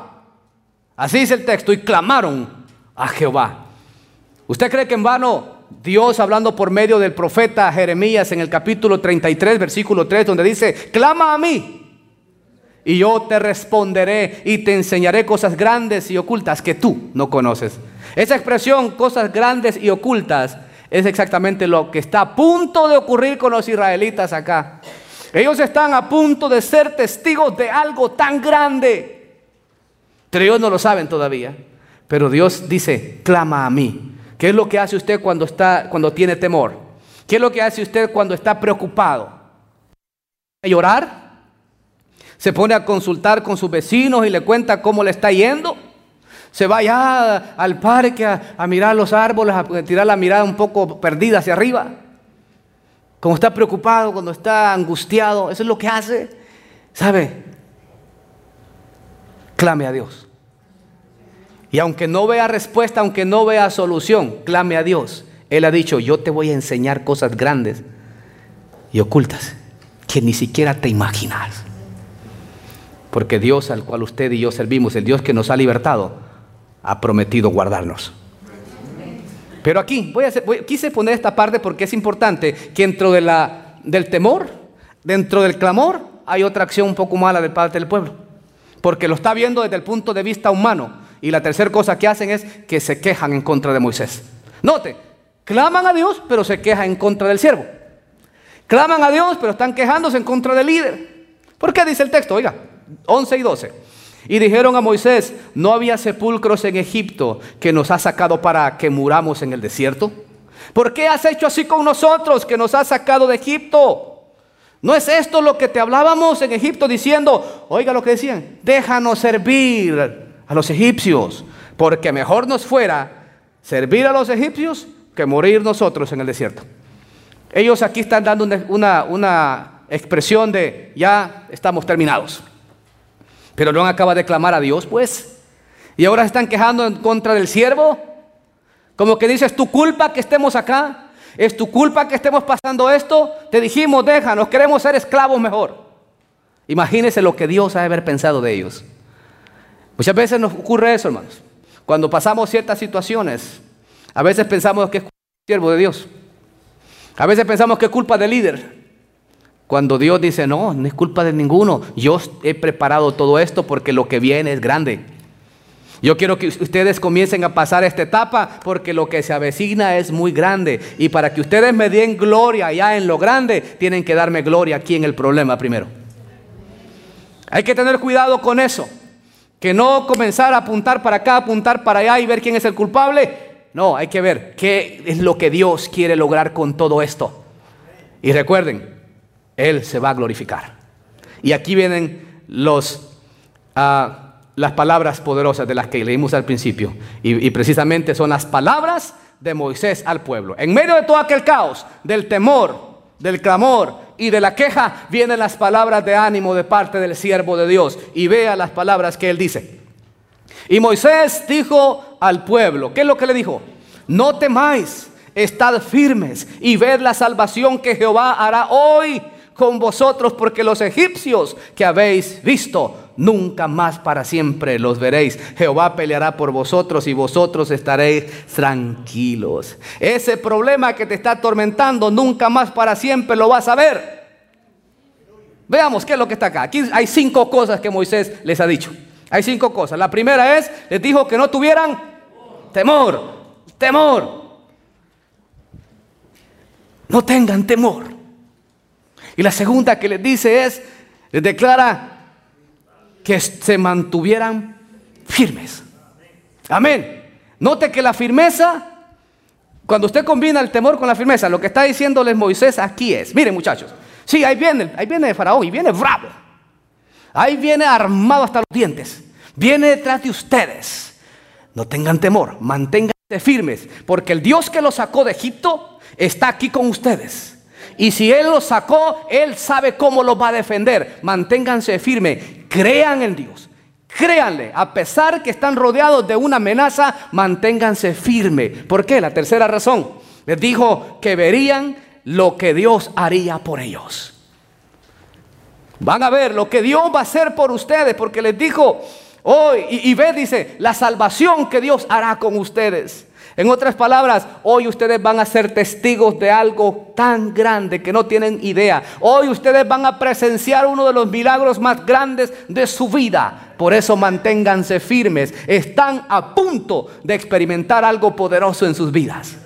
Así dice el texto, y clamaron a Jehová. ¿Usted cree que en vano Dios hablando por medio del profeta Jeremías en el capítulo 33, versículo 3, donde dice, clama a mí y yo te responderé y te enseñaré cosas grandes y ocultas que tú no conoces. Esa expresión, cosas grandes y ocultas, es exactamente lo que está a punto de ocurrir con los israelitas acá. Ellos están a punto de ser testigos de algo tan grande. Pero ellos no lo saben todavía. Pero Dios dice, clama a mí ¿Qué es lo que hace usted cuando, está, cuando tiene temor? ¿Qué es lo que hace usted cuando está preocupado? ¿A llorar? ¿Se pone a consultar con sus vecinos y le cuenta cómo le está yendo? ¿Se va ya al parque a, mirar los árboles, a tirar la mirada un poco perdida hacia arriba? Como está preocupado, cuando está angustiado, eso es lo que hace. ¿Sabe? Clame a Dios. Y aunque no vea respuesta, aunque no vea solución, clame a Dios. Él ha dicho, yo te voy a enseñar cosas grandes y ocultas que ni siquiera te imaginas. Porque Dios al cual usted y yo servimos, el Dios que nos ha libertado, ha prometido guardarnos. Pero aquí, quise poner esta parte porque es importante que dentro del temor, dentro del clamor, hay otra acción un poco mala de parte del pueblo. Porque lo está viendo desde el punto de vista humano y la tercera cosa que hacen es que se quejan en contra de Moisés. Note, claman a Dios, pero se quejan en contra del siervo. Claman a Dios, pero están quejándose en contra del líder. ¿Por qué dice el texto? Oiga, 11 y 12. Y dijeron a Moisés, ¿no había sepulcros en Egipto que nos ha sacado para que muramos en el desierto? ¿Por qué has hecho así con nosotros que nos has sacado de Egipto? ¿No es esto lo que te hablábamos en Egipto diciendo, oiga lo que decían, déjanos servir a los egipcios, porque mejor nos fuera servir a los egipcios que morir nosotros en el desierto. Ellos aquí están dando una, una, expresión de ya estamos terminados. Pero no acaba de clamar a Dios, pues. Y ahora están quejando en contra del siervo. Como que dices, tu culpa que estemos acá. Es tu culpa que estemos pasando esto. Te dijimos, déjanos, queremos ser esclavos mejor. Imagínense lo que Dios ha de haber pensado de ellos. Muchas veces nos ocurre eso, hermanos. Cuando pasamos ciertas situaciones, a veces pensamos que es siervo de Dios. A veces pensamos que es culpa del líder. Cuando Dios dice, no, no es culpa de ninguno. Yo he preparado todo esto porque lo que viene es grande. Yo quiero que ustedes comiencen a pasar esta etapa porque lo que se avecina es muy grande. Y para que ustedes me den gloria ya en lo grande, tienen que darme gloria aquí en el problema primero. Hay que tener cuidado con eso. Que no comenzar a apuntar para acá, apuntar para allá y ver quién es el culpable. No, hay que ver qué es lo que Dios quiere lograr con todo esto. Y recuerden, Él se va a glorificar. Y aquí vienen los, uh, las palabras poderosas de las que leímos al principio. Y, y precisamente son las palabras de Moisés al pueblo. En medio de todo aquel caos, del temor, del clamor y de la queja, vienen las palabras de ánimo de parte del siervo de Dios. Y vea las palabras que él dice. Y Moisés dijo al pueblo, ¿qué es lo que le dijo? No temáis, estad firmes y ved la salvación que Jehová hará hoy con vosotros, porque los egipcios que habéis visto, nunca más para siempre los veréis. Jehová peleará por vosotros y vosotros estaréis tranquilos. Ese problema que te está atormentando, nunca más para siempre lo vas a ver. Veamos qué es lo que está acá. Aquí hay cinco cosas que Moisés les ha dicho. Hay cinco cosas. La primera es, les dijo que no tuvieran temor, temor. No tengan temor. Y la segunda que les dice es, les declara que se mantuvieran firmes. Amén. Note que la firmeza, cuando usted combina el temor con la firmeza, lo que está diciéndoles Moisés aquí es, miren muchachos, sí, ahí viene, ahí viene Faraón y viene bravo. Ahí viene armado hasta los dientes. Viene detrás de ustedes. No tengan temor, manténganse firmes, porque el Dios que los sacó de Egipto está aquí con ustedes. Y si Él los sacó, Él sabe cómo los va a defender. Manténganse firmes, crean en Dios. Créanle, a pesar que están rodeados de una amenaza, manténganse firmes. ¿Por qué? La tercera razón. Les dijo que verían lo que Dios haría por ellos. Van a ver lo que Dios va a hacer por ustedes, porque les dijo hoy, y, ve, dice, la salvación que Dios hará con ustedes. En otras palabras, hoy ustedes van a ser testigos de algo tan grande que no tienen idea. Hoy ustedes van a presenciar uno de los milagros más grandes de su vida. Por eso manténganse firmes. Están a punto de experimentar algo poderoso en sus vidas.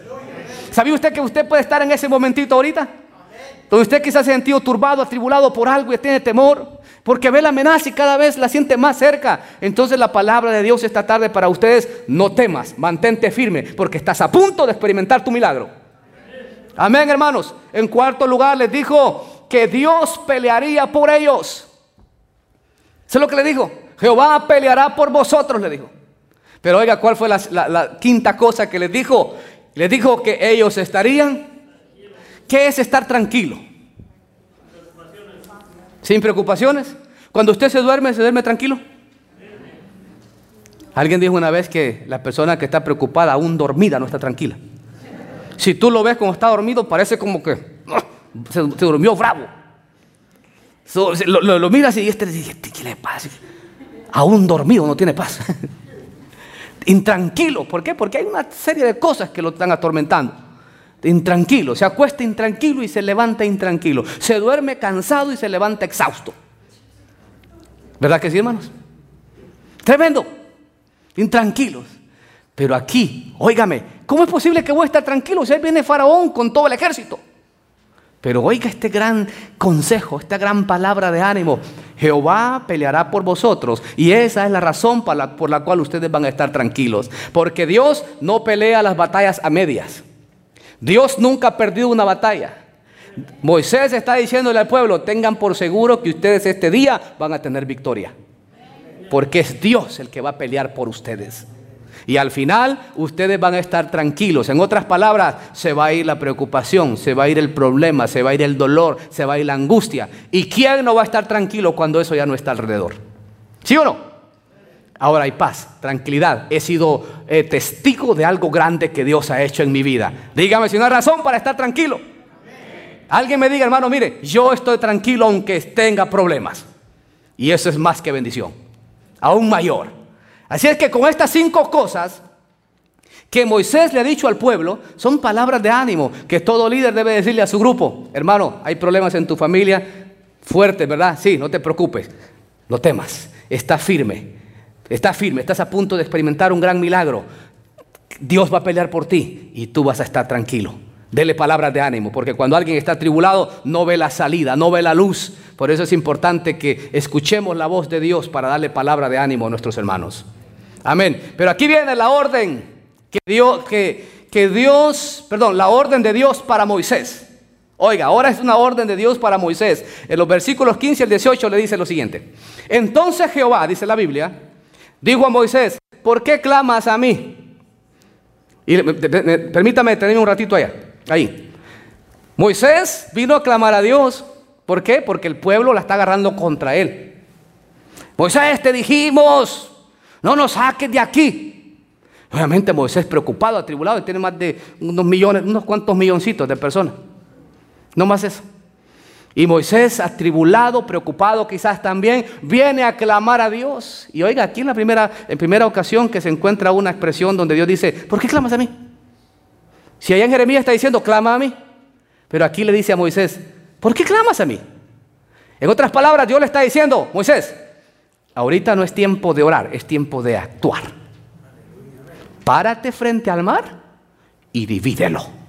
¿Sabía usted que usted puede estar en ese momentito ahorita? Donde usted quizás se ha sentido turbado, atribulado por algo y tiene temor, porque ve la amenaza y cada vez la siente más cerca. Entonces la palabra de Dios esta tarde para ustedes, no temas, mantente firme, porque estás a punto de experimentar tu milagro. Amén, hermanos. En cuarto lugar les dijo que Dios pelearía por ellos. Es lo que le dijo. Jehová peleará por vosotros, le dijo. Pero oiga, ¿cuál fue la, la quinta cosa que les dijo? Les dijo que ellos estarían ¿Qué es estar tranquilo? Sin preocupaciones. Cuando usted se duerme, ¿se duerme tranquilo? Alguien dijo una vez que la persona que está preocupada, aún dormida, no está tranquila. Si tú lo ves como está dormido, parece como que ¡ah! se, durmió bravo. lo, miras y este le dice, ¿qué le pasa? Aún dormido no tiene paz. Intranquilo. ¿Por qué? Porque hay una serie de cosas que lo están atormentando intranquilo, se acuesta intranquilo y se levanta intranquilo, se duerme cansado y se levanta exhausto. ¿Verdad que sí, hermanos? Tremendo, intranquilos. Pero aquí, óigame, ¿cómo es posible que voy a estar tranquilo si ahí viene Faraón con todo el ejército? Pero oiga este gran consejo, esta gran palabra de ánimo. Jehová peleará por vosotros. Y esa es la razón por la, por la cual ustedes van a estar tranquilos. Porque Dios no pelea las batallas a medias. Dios nunca ha perdido una batalla. Moisés está diciéndole al pueblo, tengan por seguro que ustedes este día van a tener victoria. Porque es Dios el que va a pelear por ustedes. Y al final ustedes van a estar tranquilos. En otras palabras, se va a ir la preocupación, se va a ir el problema, se va a ir el dolor, se va a ir la angustia. ¿Y quién no va a estar tranquilo cuando eso ya no está alrededor? ¿Sí o no? Ahora hay paz, tranquilidad. He sido eh, testigo de algo grande que Dios ha hecho en mi vida. Dígame si no hay razón para estar tranquilo. Alguien me diga, hermano, mire, yo estoy tranquilo aunque tenga problemas. Y eso es más que bendición. Aún mayor. Así es que con estas cinco cosas que Moisés le ha dicho al pueblo son palabras de ánimo que todo líder debe decirle a su grupo. Hermano, hay problemas en tu familia fuertes, ¿verdad? Sí, no te preocupes. No temas. Está firme. Está firme. Estás a punto de experimentar un gran milagro. Dios va a pelear por ti y tú vas a estar tranquilo. Dele palabras de ánimo, porque cuando alguien está tribulado no ve la salida, no ve la luz. Por eso es importante que escuchemos la voz de Dios para darle palabra de ánimo a nuestros hermanos. Amén. Pero aquí viene la orden que Dios, que, que Dios, perdón, la orden de Dios para Moisés. Oiga, ahora es una orden de Dios para Moisés. En los versículos 15 al 18 le dice lo siguiente. Entonces Jehová, dice la Biblia, dijo a Moisés, ¿por qué clamas a mí? Y permítame tenerme un ratito allá, ahí. Moisés vino a clamar a Dios. ¿Por qué? Porque el pueblo la está agarrando contra él. Moisés, te dijimos, no nos saques de aquí. Obviamente Moisés preocupado, atribulado, y tiene más de unos millones, unos cuantos milloncitos de personas. No más eso. Y Moisés, atribulado, preocupado quizás también, viene a clamar a Dios. Y oiga, aquí en la primera, en primera ocasión que se encuentra una expresión donde Dios dice, ¿por qué clamas a mí? Si allá en Jeremías está diciendo, clama a mí. Pero aquí le dice a Moisés, ¿por qué clamas a mí? En otras palabras, Dios le está diciendo, Moisés, ahorita no es tiempo de orar, es tiempo de actuar párate frente al mar y divídelo.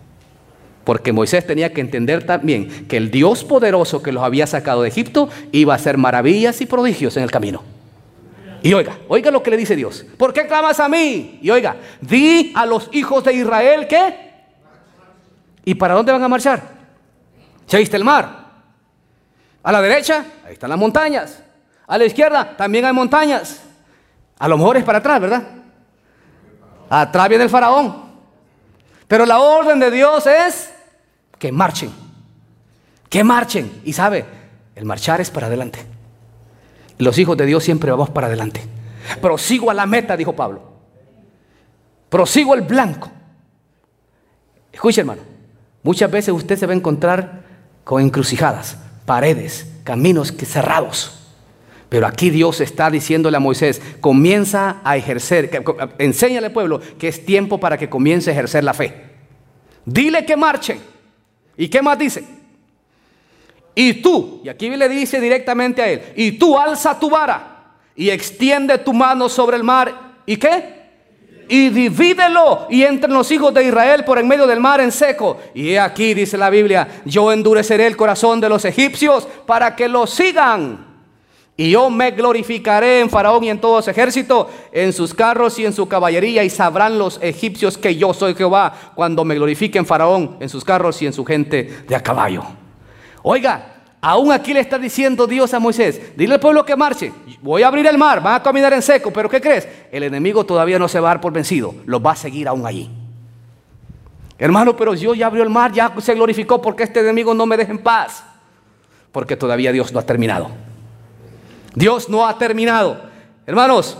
Porque Moisés tenía que entender también que el Dios poderoso que los había sacado de Egipto iba a hacer maravillas y prodigios en el camino. Y oiga, oiga lo que le dice Dios. ¿Por qué clamas a mí? Y oiga, di a los hijos de Israel que... ¿Y para dónde van a marchar? ¿Se viste el mar? A la derecha, ahí están las montañas. A la izquierda, también hay montañas. A lo mejor es para atrás, ¿verdad? Atrás viene el faraón. Pero la orden de Dios es que marchen. Que marchen. Y sabe, el marchar es para adelante. Los hijos de Dios siempre vamos para adelante. Prosigo a la meta, dijo Pablo. Prosigo el blanco. Escuche, hermano. Muchas veces usted se va a encontrar con encrucijadas, paredes, caminos cerrados. Pero aquí Dios está diciéndole a Moisés, comienza a ejercer, enséñale al pueblo que es tiempo para que comience a ejercer la fe. Dile que marche. ¿Y qué más dice? Y tú, y aquí le dice directamente a él, y tú alza tu vara y extiende tu mano sobre el mar. ¿Y qué? y divídelo y entren los hijos de Israel por en medio del mar en seco. Y aquí dice la Biblia, yo endureceré el corazón de los egipcios para que lo sigan. Y yo me glorificaré en Faraón y en todo su ejército, en sus carros y en su caballería, y sabrán los egipcios que yo soy Jehová cuando me glorifique en Faraón, en sus carros y en su gente de a caballo. Oiga, aún aquí le está diciendo Dios a Moisés, dile al pueblo que marche, voy a abrir el mar, van a caminar en seco, pero ¿qué crees? El enemigo todavía no se va a dar por vencido, lo va a seguir aún allí. Hermano, pero Dios ya abrió el mar, ya se glorificó porque este enemigo no me deja en paz, porque todavía Dios no ha terminado. Dios no ha terminado. Hermanos,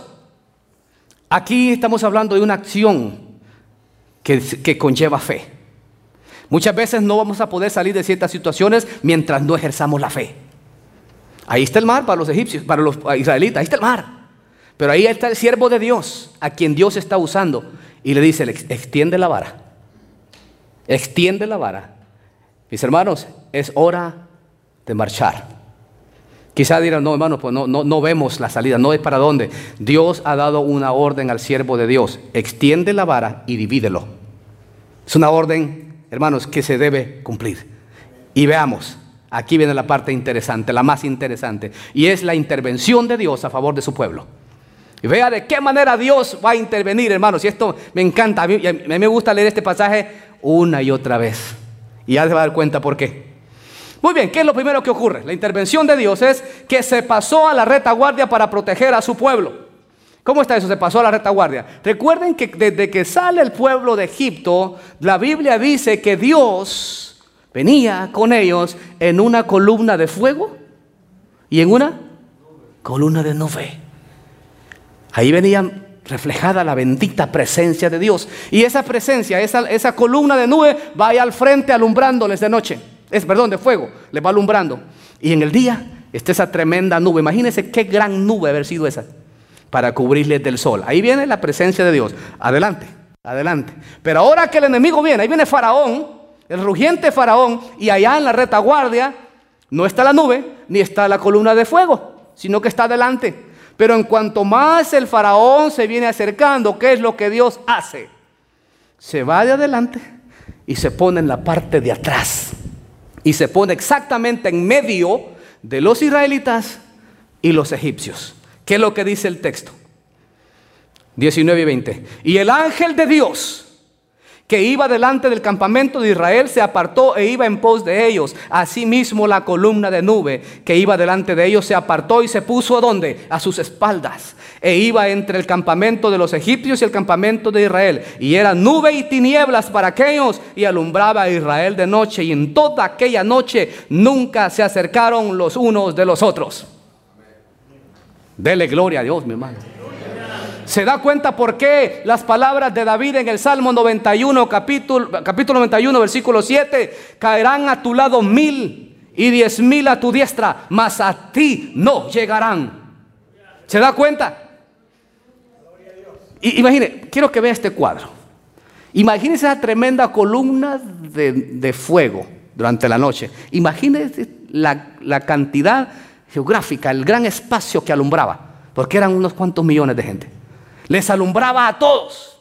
aquí estamos hablando de una acción que, conlleva fe. Muchas veces no vamos a poder salir de ciertas situaciones mientras no ejerzamos la fe. Ahí está el mar para los egipcios, para los israelitas, ahí está el mar. Pero ahí está el siervo de Dios, a quien Dios está usando, y le dice, extiende la vara. Extiende la vara. Mis hermanos, es hora de marchar. Quizá dirán, no hermano, pues no, no, no vemos la salida, no es para dónde. Dios ha dado una orden al siervo de Dios, extiende la vara y divídelo. Es una orden, hermanos, que se debe cumplir. Y veamos, aquí viene la parte interesante, la más interesante, y es la intervención de Dios a favor de su pueblo. Y vea de qué manera Dios va a intervenir, hermanos. Y esto me encanta, a mí, a mí me gusta leer este pasaje una y otra vez. Y ya se va a dar cuenta por qué. Muy bien, ¿qué es lo primero que ocurre? La intervención de Dios es que se pasó a la retaguardia para proteger a su pueblo. ¿Cómo está eso? Se pasó a la retaguardia. Recuerden que desde que sale el pueblo de Egipto, la Biblia dice que Dios venía con ellos en una columna de fuego y en una columna de nube. Ahí venía reflejada la bendita presencia de Dios. Y esa presencia, esa, columna de nube va al frente alumbrándoles de noche. Es, perdón, de fuego, les va alumbrando. Y en el día está esa tremenda nube. Imagínense qué gran nube haber sido esa para cubrirles del sol. Ahí viene la presencia de Dios. Adelante, adelante. Pero ahora que el enemigo viene, ahí viene Faraón, el rugiente Faraón, y allá en la retaguardia no está la nube, ni está la columna de fuego, sino que está adelante. Pero en cuanto más el Faraón se viene acercando, ¿qué es lo que Dios hace? Se va de adelante y se pone en la parte de atrás. Y se pone exactamente en medio de los israelitas y los egipcios. ¿Qué es lo que dice el texto? 19 y 20. Y el ángel de Dios que iba delante del campamento de Israel se apartó e iba en pos de ellos. Asimismo la columna de nube que iba delante de ellos se apartó y se puso a donde? A sus espaldas. E iba entre el campamento de los egipcios y el campamento de Israel. Y era nube y tinieblas para aquellos y alumbraba a Israel de noche. Y en toda aquella noche nunca se acercaron los unos de los otros. Dele gloria a Dios, mi hermano. ¿Se da cuenta por qué las palabras de David en el Salmo 91, capítulo, capítulo 91, versículo 7, caerán a tu lado mil y diez mil a tu diestra, mas a ti no llegarán? ¿Se da cuenta? imagine, quiero que vea este cuadro. Imagínese esa tremenda columna de, fuego durante la noche. Imagínese la, la cantidad geográfica, el gran espacio que alumbraba, porque eran unos cuantos millones de gente. Les alumbraba a todos.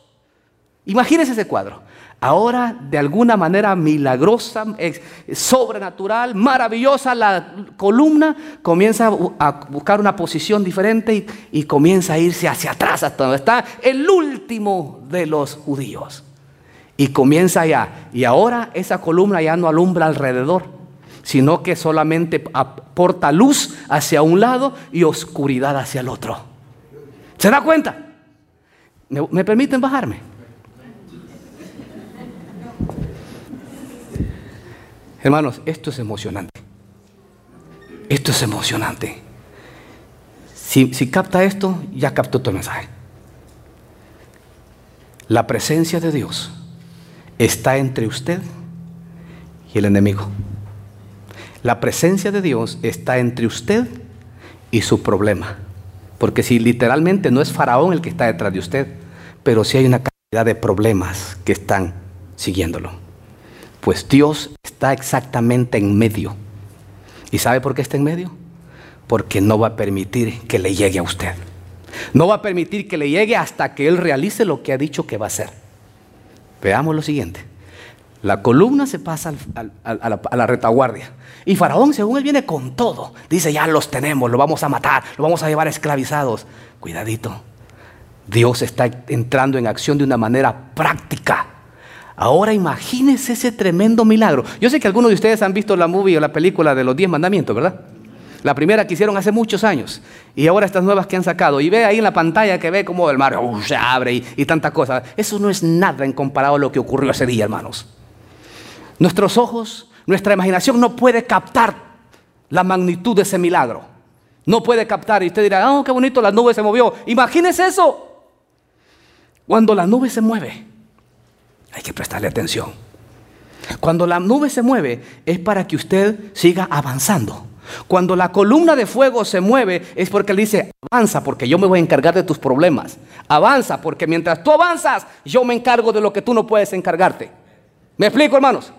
Imagínense ese cuadro. Ahora, de alguna manera milagrosa, sobrenatural, maravillosa, la columna comienza a buscar una posición diferente y, comienza a irse hacia atrás hasta donde está el último de los judíos. Y comienza allá. Y ahora esa columna ya no alumbra alrededor, sino que solamente aporta luz hacia un lado y oscuridad hacia el otro. ¿Se da cuenta? ¿Me, permiten bajarme? Hermanos, esto es emocionante. Esto es emocionante. Si, si, capta esto, ya captó tu mensaje. La presencia de Dios está entre usted y el enemigo. La presencia de Dios está entre usted y su problema. Porque si literalmente no es Faraón el que está detrás de usted, pero sí hay una cantidad de problemas que están siguiéndolo. Pues Dios está exactamente en medio. ¿Y sabe por qué está en medio? Porque no va a permitir que le llegue a usted. No va a permitir que le llegue hasta que Él realice lo que ha dicho que va a hacer. Veamos lo siguiente. La columna se pasa a, la, retaguardia. Y Faraón, según él, viene con todo. Dice, ya los tenemos, lo vamos a matar, lo vamos a llevar esclavizados. Cuidadito. Dios está entrando en acción de una manera práctica. Ahora imagínense ese tremendo milagro. Yo sé que algunos de ustedes han visto la movie o la película de los diez mandamientos, ¿verdad? La primera que hicieron hace muchos años y ahora estas nuevas que han sacado. Y ve ahí en la pantalla que ve como el mar uh, se abre y, y tantas cosas. Eso no es nada en comparado a lo que ocurrió ese día, hermanos. Nuestros ojos, nuestra imaginación no puede captar la magnitud de ese milagro. No puede captar. Y usted dirá, oh, qué bonito, la nube se movió. Imagínese eso. Cuando la nube se mueve, hay que prestarle atención. Cuando la nube se mueve es para que usted siga avanzando. Cuando la columna de fuego se mueve es porque él dice, avanza porque yo me voy a encargar de tus problemas. Avanza porque mientras tú avanzas, yo me encargo de lo que tú no puedes encargarte. ¿Me explico, hermanos?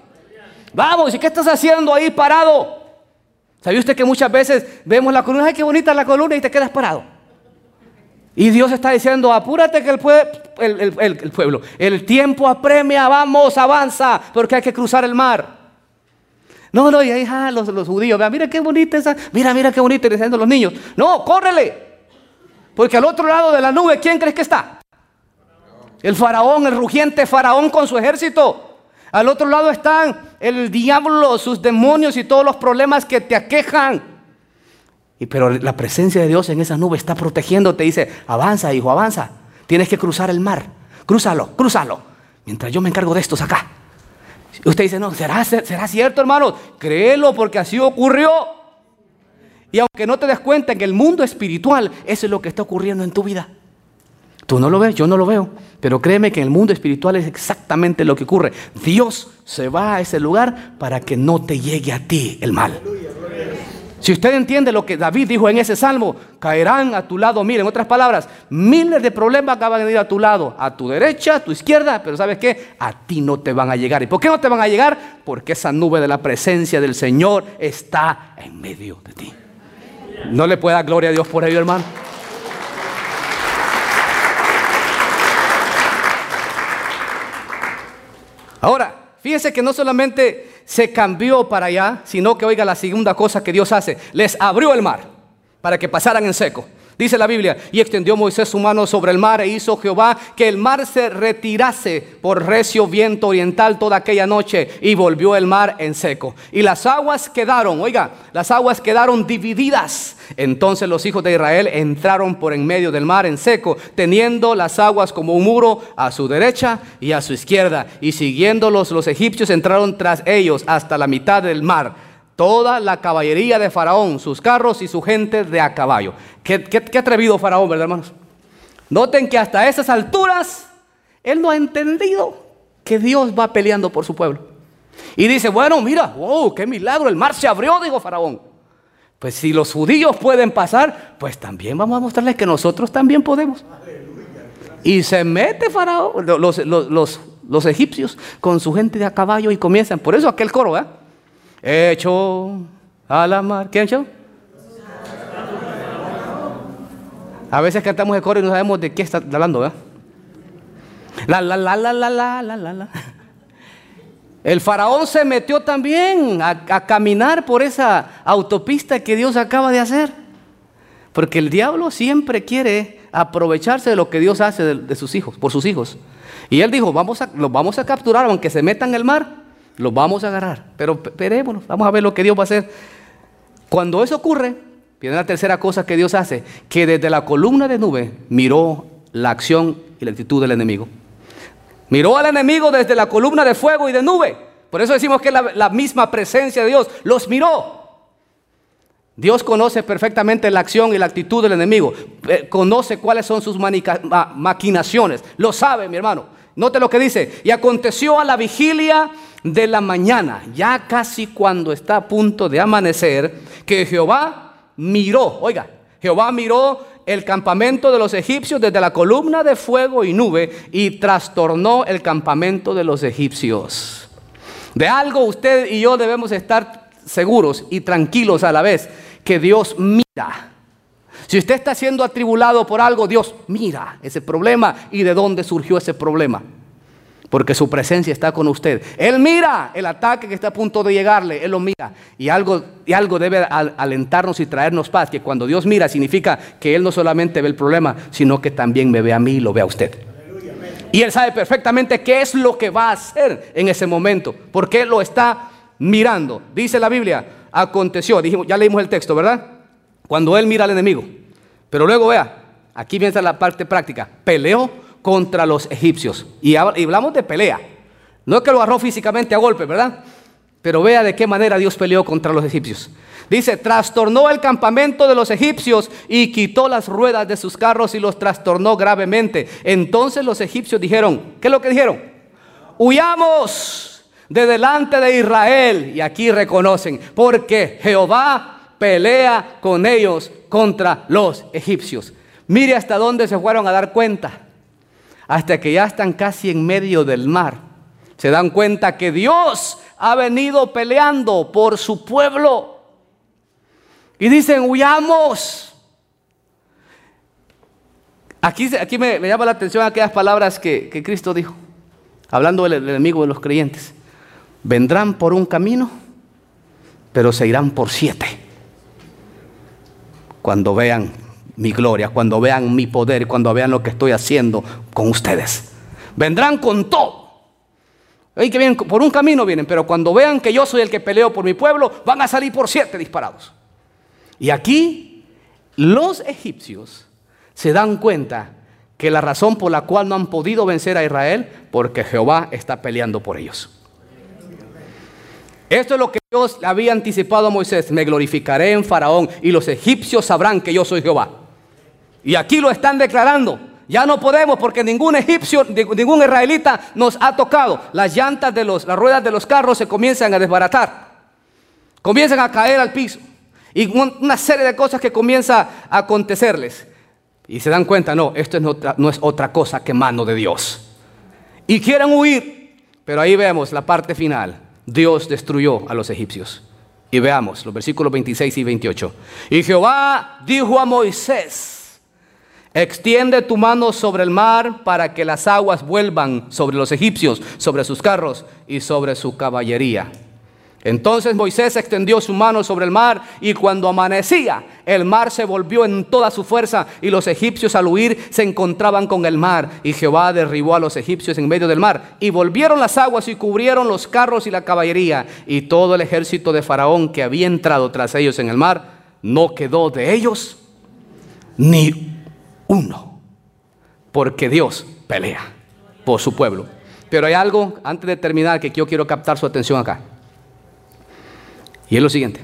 Vamos, ¿y qué estás haciendo ahí parado? ¿Sabe usted que muchas veces vemos la columna, ay, qué bonita la columna y te quedas parado? Y Dios está diciendo, apúrate que el, pueblo, el tiempo apremia, vamos, avanza, porque hay que cruzar el mar. No, no, y ahí ah, los, judíos, mira qué bonita esa, mira, mira qué bonita, diciendo los niños. No, córrele. Porque al otro lado de la nube, ¿quién crees que está? El faraón, el rugiente faraón con su ejército. Al otro lado están el diablo, sus demonios y todos los problemas que te aquejan. Y pero la presencia de Dios en esa nube está protegiendo, te dice, avanza, hijo, avanza. Tienes que cruzar el mar. Crúzalo, crúzalo. Mientras yo me encargo de estos acá. Usted dice, no, ¿será, será cierto, hermano? Créelo porque así ocurrió. Y aunque no te des cuenta en el mundo espiritual, eso es lo que está ocurriendo en tu vida. Tú no lo ves, yo no lo veo. Pero créeme que en el mundo espiritual es exactamente lo que ocurre. Dios se va a ese lugar para que no te llegue a ti el mal. Si usted entiende lo que David dijo en ese salmo, caerán a tu lado, miren, en otras palabras, miles de problemas van a venir a tu lado, a tu derecha, a tu izquierda, pero ¿sabes qué? A ti no te van a llegar. ¿Y por qué no te van a llegar? Porque esa nube de la presencia del Señor está en medio de ti. No le pueda gloria a Dios por ello, hermano. Ahora, fíjense que no solamente se cambió para allá, sino que oiga la segunda cosa que Dios hace, les abrió el mar para que pasaran en seco. Dice la Biblia, y extendió Moisés su mano sobre el mar e hizo Jehová que el mar se retirase por recio viento oriental toda aquella noche y volvió el mar en seco. Y las aguas quedaron, oiga, las aguas quedaron divididas. Entonces los hijos de Israel entraron por en medio del mar en seco, teniendo las aguas como un muro a su derecha y a su izquierda. Y siguiéndolos los egipcios entraron tras ellos hasta la mitad del mar toda la caballería de Faraón, sus carros y su gente de a caballo. Qué, atrevido Faraón, ¿verdad, hermanos? Noten que hasta esas alturas él no ha entendido que Dios va peleando por su pueblo. Y dice, bueno, mira, wow, qué milagro, el mar se abrió, dijo Faraón. Pues si los judíos pueden pasar, pues también vamos a mostrarles que nosotros también podemos. Y se mete Faraón, los, egipcios con su gente de a caballo y comienzan. Por eso aquel coro, ¿eh? Hecho a la mar. ¿Quién hecho? A veces cantamos el coro y no sabemos de qué está hablando, ¿verdad? La, la, la, la, la, la, la, la. El faraón se metió también a, caminar por esa autopista que Dios acaba de hacer. Porque el diablo siempre quiere aprovecharse de lo que Dios hace de, de sus hijos, por sus hijos. Y él dijo, vamos a, los vamos a capturar aunque se metan en el mar. Los vamos a agarrar. Pero esperémonos, vamos a ver lo que Dios va a hacer. Cuando eso ocurre, viene la tercera cosa que Dios hace, que desde la columna de nube miró la acción y la actitud del enemigo. Miró al enemigo desde la columna de fuego y de nube. Por eso decimos que la, la misma presencia de Dios los miró. Dios conoce perfectamente la acción y la actitud del enemigo. Eh, conoce cuáles son sus maquinaciones. Lo sabe, mi hermano. Note lo que dice. Y aconteció a la vigilia de la mañana, ya casi cuando está a punto de amanecer, que Jehová miró, oiga, Jehová miró el campamento de los egipcios desde la columna de fuego y nube y trastornó el campamento de los egipcios. De algo usted y yo debemos estar seguros y tranquilos a la vez, que Dios mira. Si usted está siendo atribulado por algo, Dios mira ese problema y de dónde surgió ese problema porque su presencia está con usted. Él mira el ataque que está a punto de llegarle, Él lo mira. Y algo, y algo debe alentarnos y traernos paz, que cuando Dios mira significa que Él no solamente ve el problema, sino que también me ve a mí y lo ve a usted. Y Él sabe perfectamente qué es lo que va a hacer en ese momento, porque Él lo está mirando. Dice la Biblia, aconteció, dijimos, ya leímos el texto, ¿verdad? Cuando Él mira al enemigo. Pero luego vea, aquí viene la parte práctica, peleó contra los egipcios. Y hablamos de pelea. No es que lo agarró físicamente a golpe, ¿verdad? Pero vea de qué manera Dios peleó contra los egipcios. Dice, trastornó el campamento de los egipcios y quitó las ruedas de sus carros y los trastornó gravemente. Entonces los egipcios dijeron, ¿qué es lo que dijeron? Huyamos de delante de Israel. Y aquí reconocen, porque Jehová pelea con ellos contra los egipcios. Mire hasta dónde se fueron a dar cuenta hasta que ya están casi en medio del mar. Se dan cuenta que Dios ha venido peleando por su pueblo. Y dicen, huyamos. Aquí, aquí me, llama la atención aquellas palabras que, que Cristo dijo, hablando del enemigo de los creyentes. Vendrán por un camino, pero se irán por siete. Cuando vean mi gloria, cuando vean mi poder, cuando vean lo que estoy haciendo con ustedes. Vendrán con todo. Y que vienen por un camino vienen, pero cuando vean que yo soy el que peleo por mi pueblo, van a salir por siete disparados. Y aquí los egipcios se dan cuenta que la razón por la cual no han podido vencer a Israel, porque Jehová está peleando por ellos. Esto es lo que Dios había anticipado a Moisés. Me glorificaré en Faraón y los egipcios sabrán que yo soy Jehová. Y aquí lo están declarando. Ya no podemos porque ningún egipcio, ningún israelita nos ha tocado. Las llantas de los, las ruedas de los carros se comienzan a desbaratar. Comienzan a caer al piso. Y una serie de cosas que comienza a acontecerles. Y se dan cuenta, no, esto no es otra cosa que mano de Dios. Y quieren huir. Pero ahí vemos la parte final. Dios destruyó a los egipcios. Y veamos los versículos 26 y 28. Y Jehová dijo a Moisés, Extiende tu mano sobre el mar para que las aguas vuelvan sobre los egipcios, sobre sus carros y sobre su caballería. Entonces Moisés extendió su mano sobre el mar y cuando amanecía el mar se volvió en toda su fuerza y los egipcios al huir se encontraban con el mar y Jehová derribó a los egipcios en medio del mar y volvieron las aguas y cubrieron los carros y la caballería y todo el ejército de Faraón que había entrado tras ellos en el mar no quedó de ellos ni uno, porque Dios pelea por su pueblo. Pero hay algo, antes de terminar, que yo quiero captar su atención acá. Y es lo siguiente,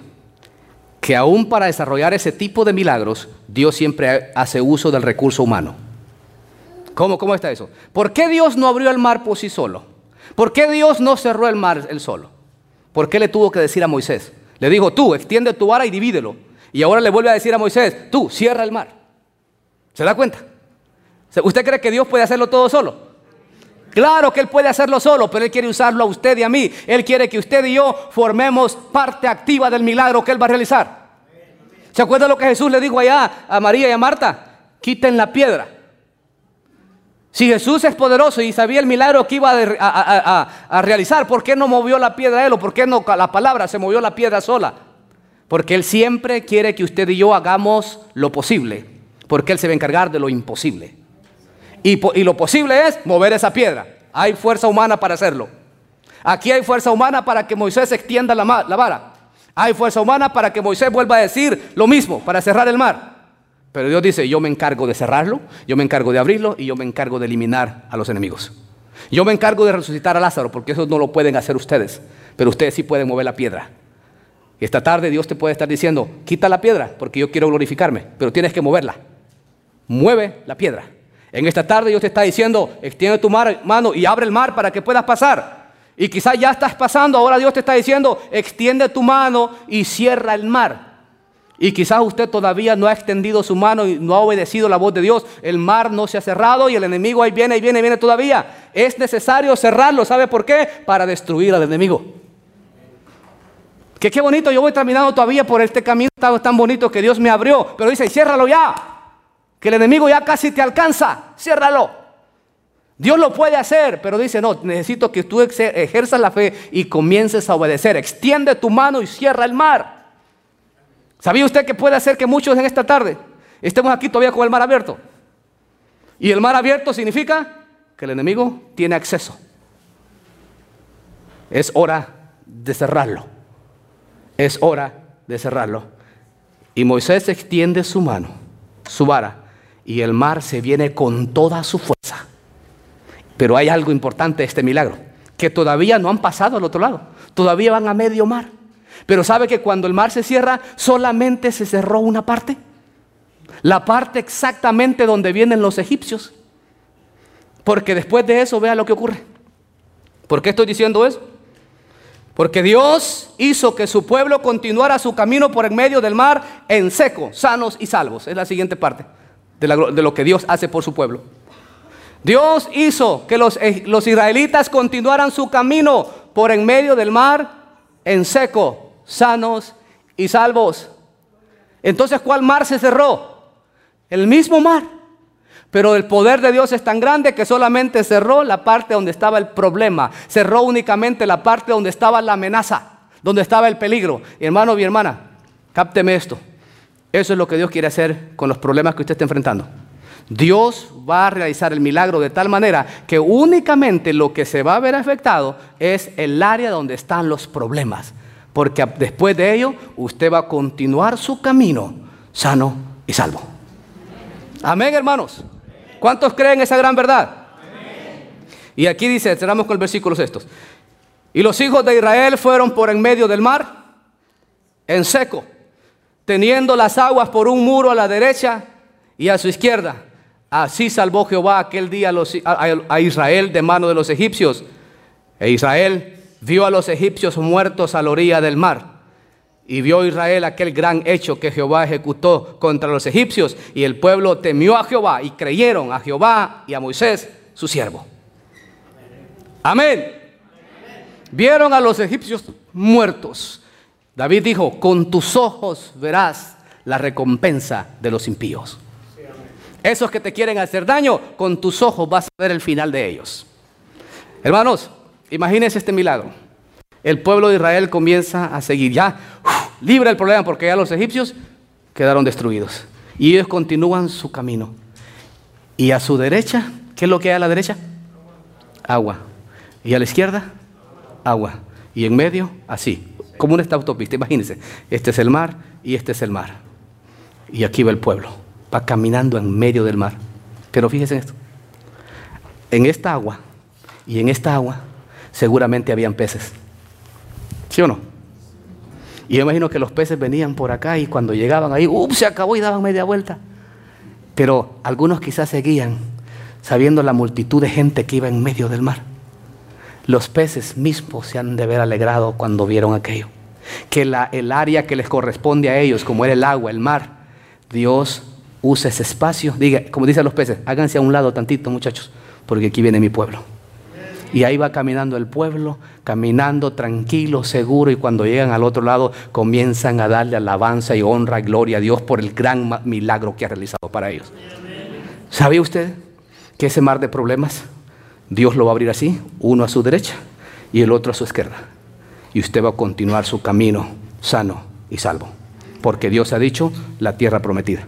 que aún para desarrollar ese tipo de milagros, Dios siempre hace uso del recurso humano. ¿Cómo, cómo está eso? ¿Por qué Dios no abrió el mar por sí solo? ¿Por qué Dios no cerró el mar él solo? ¿Por qué le tuvo que decir a Moisés? Le dijo, tú, extiende tu vara y divídelo. Y ahora le vuelve a decir a Moisés, tú, cierra el mar. ¿Se da cuenta? ¿Usted cree que Dios puede hacerlo todo solo? Claro que Él puede hacerlo solo, pero Él quiere usarlo a usted y a mí. Él quiere que usted y yo formemos parte activa del milagro que Él va a realizar. ¿Se acuerda lo que Jesús le dijo allá a María y a Marta? Quiten la piedra. Si Jesús es poderoso y sabía el milagro que iba a, realizar, ¿por qué no movió la piedra Él o por qué no la palabra se movió la piedra sola? Porque Él siempre quiere que usted y yo hagamos lo posible porque Él se va a encargar de lo imposible. Y, lo posible es mover esa piedra. Hay fuerza humana para hacerlo. Aquí hay fuerza humana para que Moisés extienda la, la vara. Hay fuerza humana para que Moisés vuelva a decir lo mismo, para cerrar el mar. Pero Dios dice, yo me encargo de cerrarlo, yo me encargo de abrirlo y yo me encargo de eliminar a los enemigos. Yo me encargo de resucitar a Lázaro, porque eso no lo pueden hacer ustedes, pero ustedes sí pueden mover la piedra. Y esta tarde Dios te puede estar diciendo, quita la piedra, porque yo quiero glorificarme, pero tienes que moverla mueve la piedra. En esta tarde Dios te está diciendo, extiende tu mano y abre el mar para que puedas pasar. Y quizás ya estás pasando, ahora Dios te está diciendo, extiende tu mano y cierra el mar. Y quizás usted todavía no ha extendido su mano y no ha obedecido la voz de Dios. El mar no se ha cerrado y el enemigo ahí viene, ahí viene, viene todavía. Es necesario cerrarlo. ¿Sabe por qué? Para destruir al enemigo. Que qué bonito, yo voy terminando todavía por este camino tan bonito que Dios me abrió. Pero dice, ciérralo ya que el enemigo ya casi te alcanza, ciérralo. Dios lo puede hacer, pero dice, no, necesito que tú ejerzas la fe y comiences a obedecer. Extiende tu mano y cierra el mar. ¿Sabía usted que puede hacer que muchos en esta tarde estemos aquí todavía con el mar abierto? Y el mar abierto significa que el enemigo tiene acceso. Es hora de cerrarlo. Es hora de cerrarlo. Y Moisés extiende su mano, su vara, y el mar se viene con toda su fuerza. Pero hay algo importante de este milagro, que todavía no han pasado al otro lado, todavía van a medio mar. Pero sabe que cuando el mar se cierra, solamente se cerró una parte. La parte exactamente donde vienen los egipcios. Porque después de eso, vea lo que ocurre. ¿Por qué estoy diciendo eso? Porque Dios hizo que su pueblo continuara su camino por el medio del mar en seco, sanos y salvos. Es la siguiente parte de, lo que Dios hace por su pueblo. Dios hizo que los, eh, los israelitas continuaran su camino por en medio del mar en seco, sanos y salvos. Entonces, ¿cuál mar se cerró? El mismo mar. Pero el poder de Dios es tan grande que solamente cerró la parte donde estaba el problema. Cerró únicamente la parte donde estaba la amenaza, donde estaba el peligro. hermano y hermana, cápteme esto. Eso es lo que Dios quiere hacer con los problemas que usted está enfrentando. Dios va a realizar el milagro de tal manera que únicamente lo que se va a ver afectado es el área donde están los problemas. Porque después de ello, usted va a continuar su camino sano y salvo. Amén, hermanos. ¿Cuántos creen esa gran verdad? Y aquí dice, cerramos con el versículo estos. Y los hijos de Israel fueron por en medio del mar en seco teniendo las aguas por un muro a la derecha y a su izquierda. Así salvó Jehová aquel día a, Israel de mano de los egipcios. E Israel vio a los egipcios muertos a la orilla del mar. Y vio Israel aquel gran hecho que Jehová ejecutó contra los egipcios. Y el pueblo temió a Jehová y creyeron a Jehová y a Moisés, su siervo. Amén. Vieron a los egipcios muertos. David dijo, con tus ojos verás la recompensa de los impíos. Esos que te quieren hacer daño, con tus ojos vas a ver el final de ellos. Hermanos, imagínense este milagro. El pueblo de Israel comienza a seguir ya, libre el problema porque ya los egipcios quedaron destruidos. Y ellos continúan su camino. Y a su derecha, ¿qué es lo que hay a la derecha? Agua. Y a la izquierda, agua. Y en medio, así, como una autopista. Imagínense, este es el mar y este es el mar. Y aquí va el pueblo va caminando en medio del mar. Pero fíjense en esto. En esta agua y en esta agua seguramente habían peces. ¿Sí o no? Y yo imagino que los peces venían por acá y cuando llegaban ahí, ¡up! se acabó y daban media vuelta. Pero algunos quizás seguían sabiendo la multitud de gente que iba en medio del mar. Los peces mismos se han de haber alegrado cuando vieron aquello. Que la, el área que les corresponde a ellos, como era el agua, el mar, Dios usa ese espacio. Diga, como dicen los peces, háganse a un lado tantito, muchachos, porque aquí viene mi pueblo. Y ahí va caminando el pueblo, caminando tranquilo, seguro, y cuando llegan al otro lado comienzan a darle alabanza y honra y gloria a Dios por el gran milagro que ha realizado para ellos. ¿Sabía usted que ese mar de problemas Dios lo va a abrir así, uno a su derecha y el otro a su izquierda? Y usted va a continuar su camino sano y salvo, porque Dios ha dicho la tierra prometida.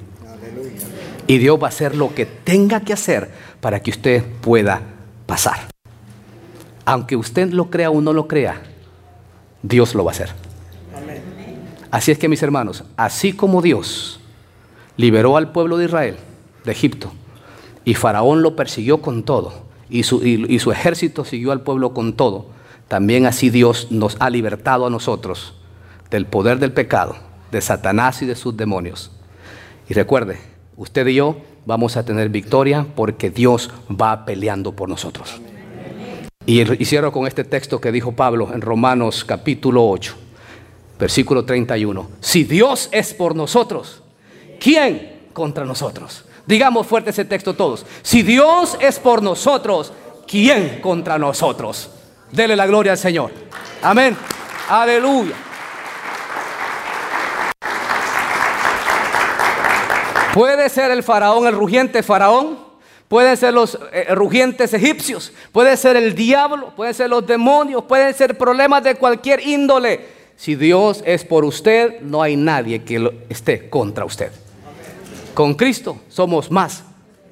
Y Dios va a hacer lo que tenga que hacer para que usted pueda pasar. Aunque usted lo crea o no lo crea, Dios lo va a hacer. Así es que mis hermanos, así como Dios liberó al pueblo de Israel de Egipto y Faraón lo persiguió con todo y su, y su ejército siguió al pueblo con todo, también así Dios nos ha libertado a nosotros del poder del pecado, de Satanás y de sus demonios. Y recuerde, usted y yo vamos a tener victoria porque Dios va peleando por nosotros. Y, cierro con este texto que dijo Pablo en Romanos capítulo 8, versículo 31. Si Dios es por nosotros, ¿quién contra nosotros? Digamos fuerte ese texto todos. Si Dios es por nosotros, ¿quién contra nosotros? Dele la gloria al Señor. Amén. Aleluya. Puede ser el faraón, el rugiente faraón, pueden ser los eh, rugientes egipcios, puede ser el diablo, pueden ser los demonios, pueden ser problemas de cualquier índole. Si Dios es por usted, no hay nadie que esté contra usted. Con Cristo somos más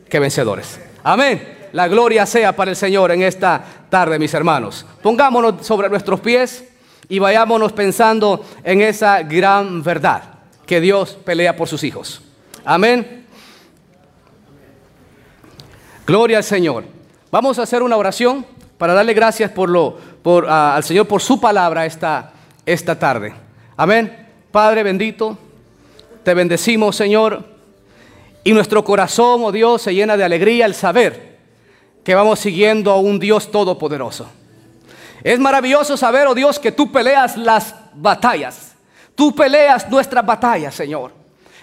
que vencedores. Amén. La gloria sea para el Señor en esta tarde, mis hermanos. Pongámonos sobre nuestros pies y vayámonos pensando en esa gran verdad, que Dios pelea por sus hijos. Amén. Gloria al Señor. Vamos a hacer una oración para darle gracias por lo, por, al Señor por su palabra esta, esta tarde. Amén. Padre bendito, te bendecimos, Señor. Y nuestro corazón, oh Dios, se llena de alegría al saber que vamos siguiendo a un Dios todopoderoso. Es maravilloso saber, oh Dios, que tú peleas las batallas. Tú peleas nuestras batallas, Señor.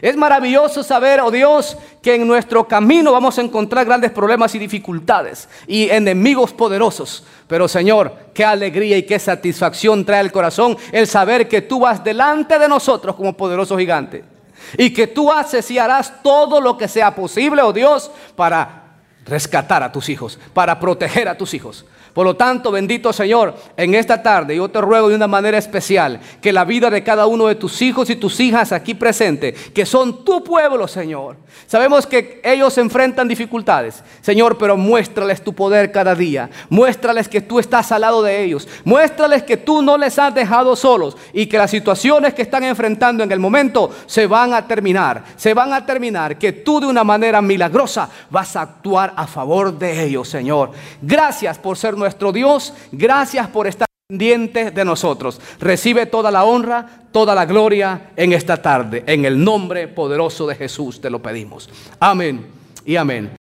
Es maravilloso saber, oh Dios, que en nuestro camino vamos a encontrar grandes problemas y dificultades y enemigos poderosos. Pero Señor, qué alegría y qué satisfacción trae el corazón el saber que tú vas delante de nosotros como poderoso gigante. Y que tú haces y harás todo lo que sea posible, oh Dios, para rescatar a tus hijos, para proteger a tus hijos. Por lo tanto, bendito Señor, en esta tarde yo te ruego de una manera especial que la vida de cada uno de tus hijos y tus hijas aquí presentes, que son tu pueblo, Señor. Sabemos que ellos enfrentan dificultades, Señor, pero muéstrales tu poder cada día. Muéstrales que tú estás al lado de ellos. Muéstrales que tú no les has dejado solos y que las situaciones que están enfrentando en el momento se van a terminar. Se van a terminar. Que tú de una manera milagrosa vas a actuar a favor de ellos, Señor. Gracias por ser nuestro nuestro Dios, gracias por estar pendiente de nosotros. Recibe toda la honra, toda la gloria en esta tarde. En el nombre poderoso de Jesús te lo pedimos. Amén y amén.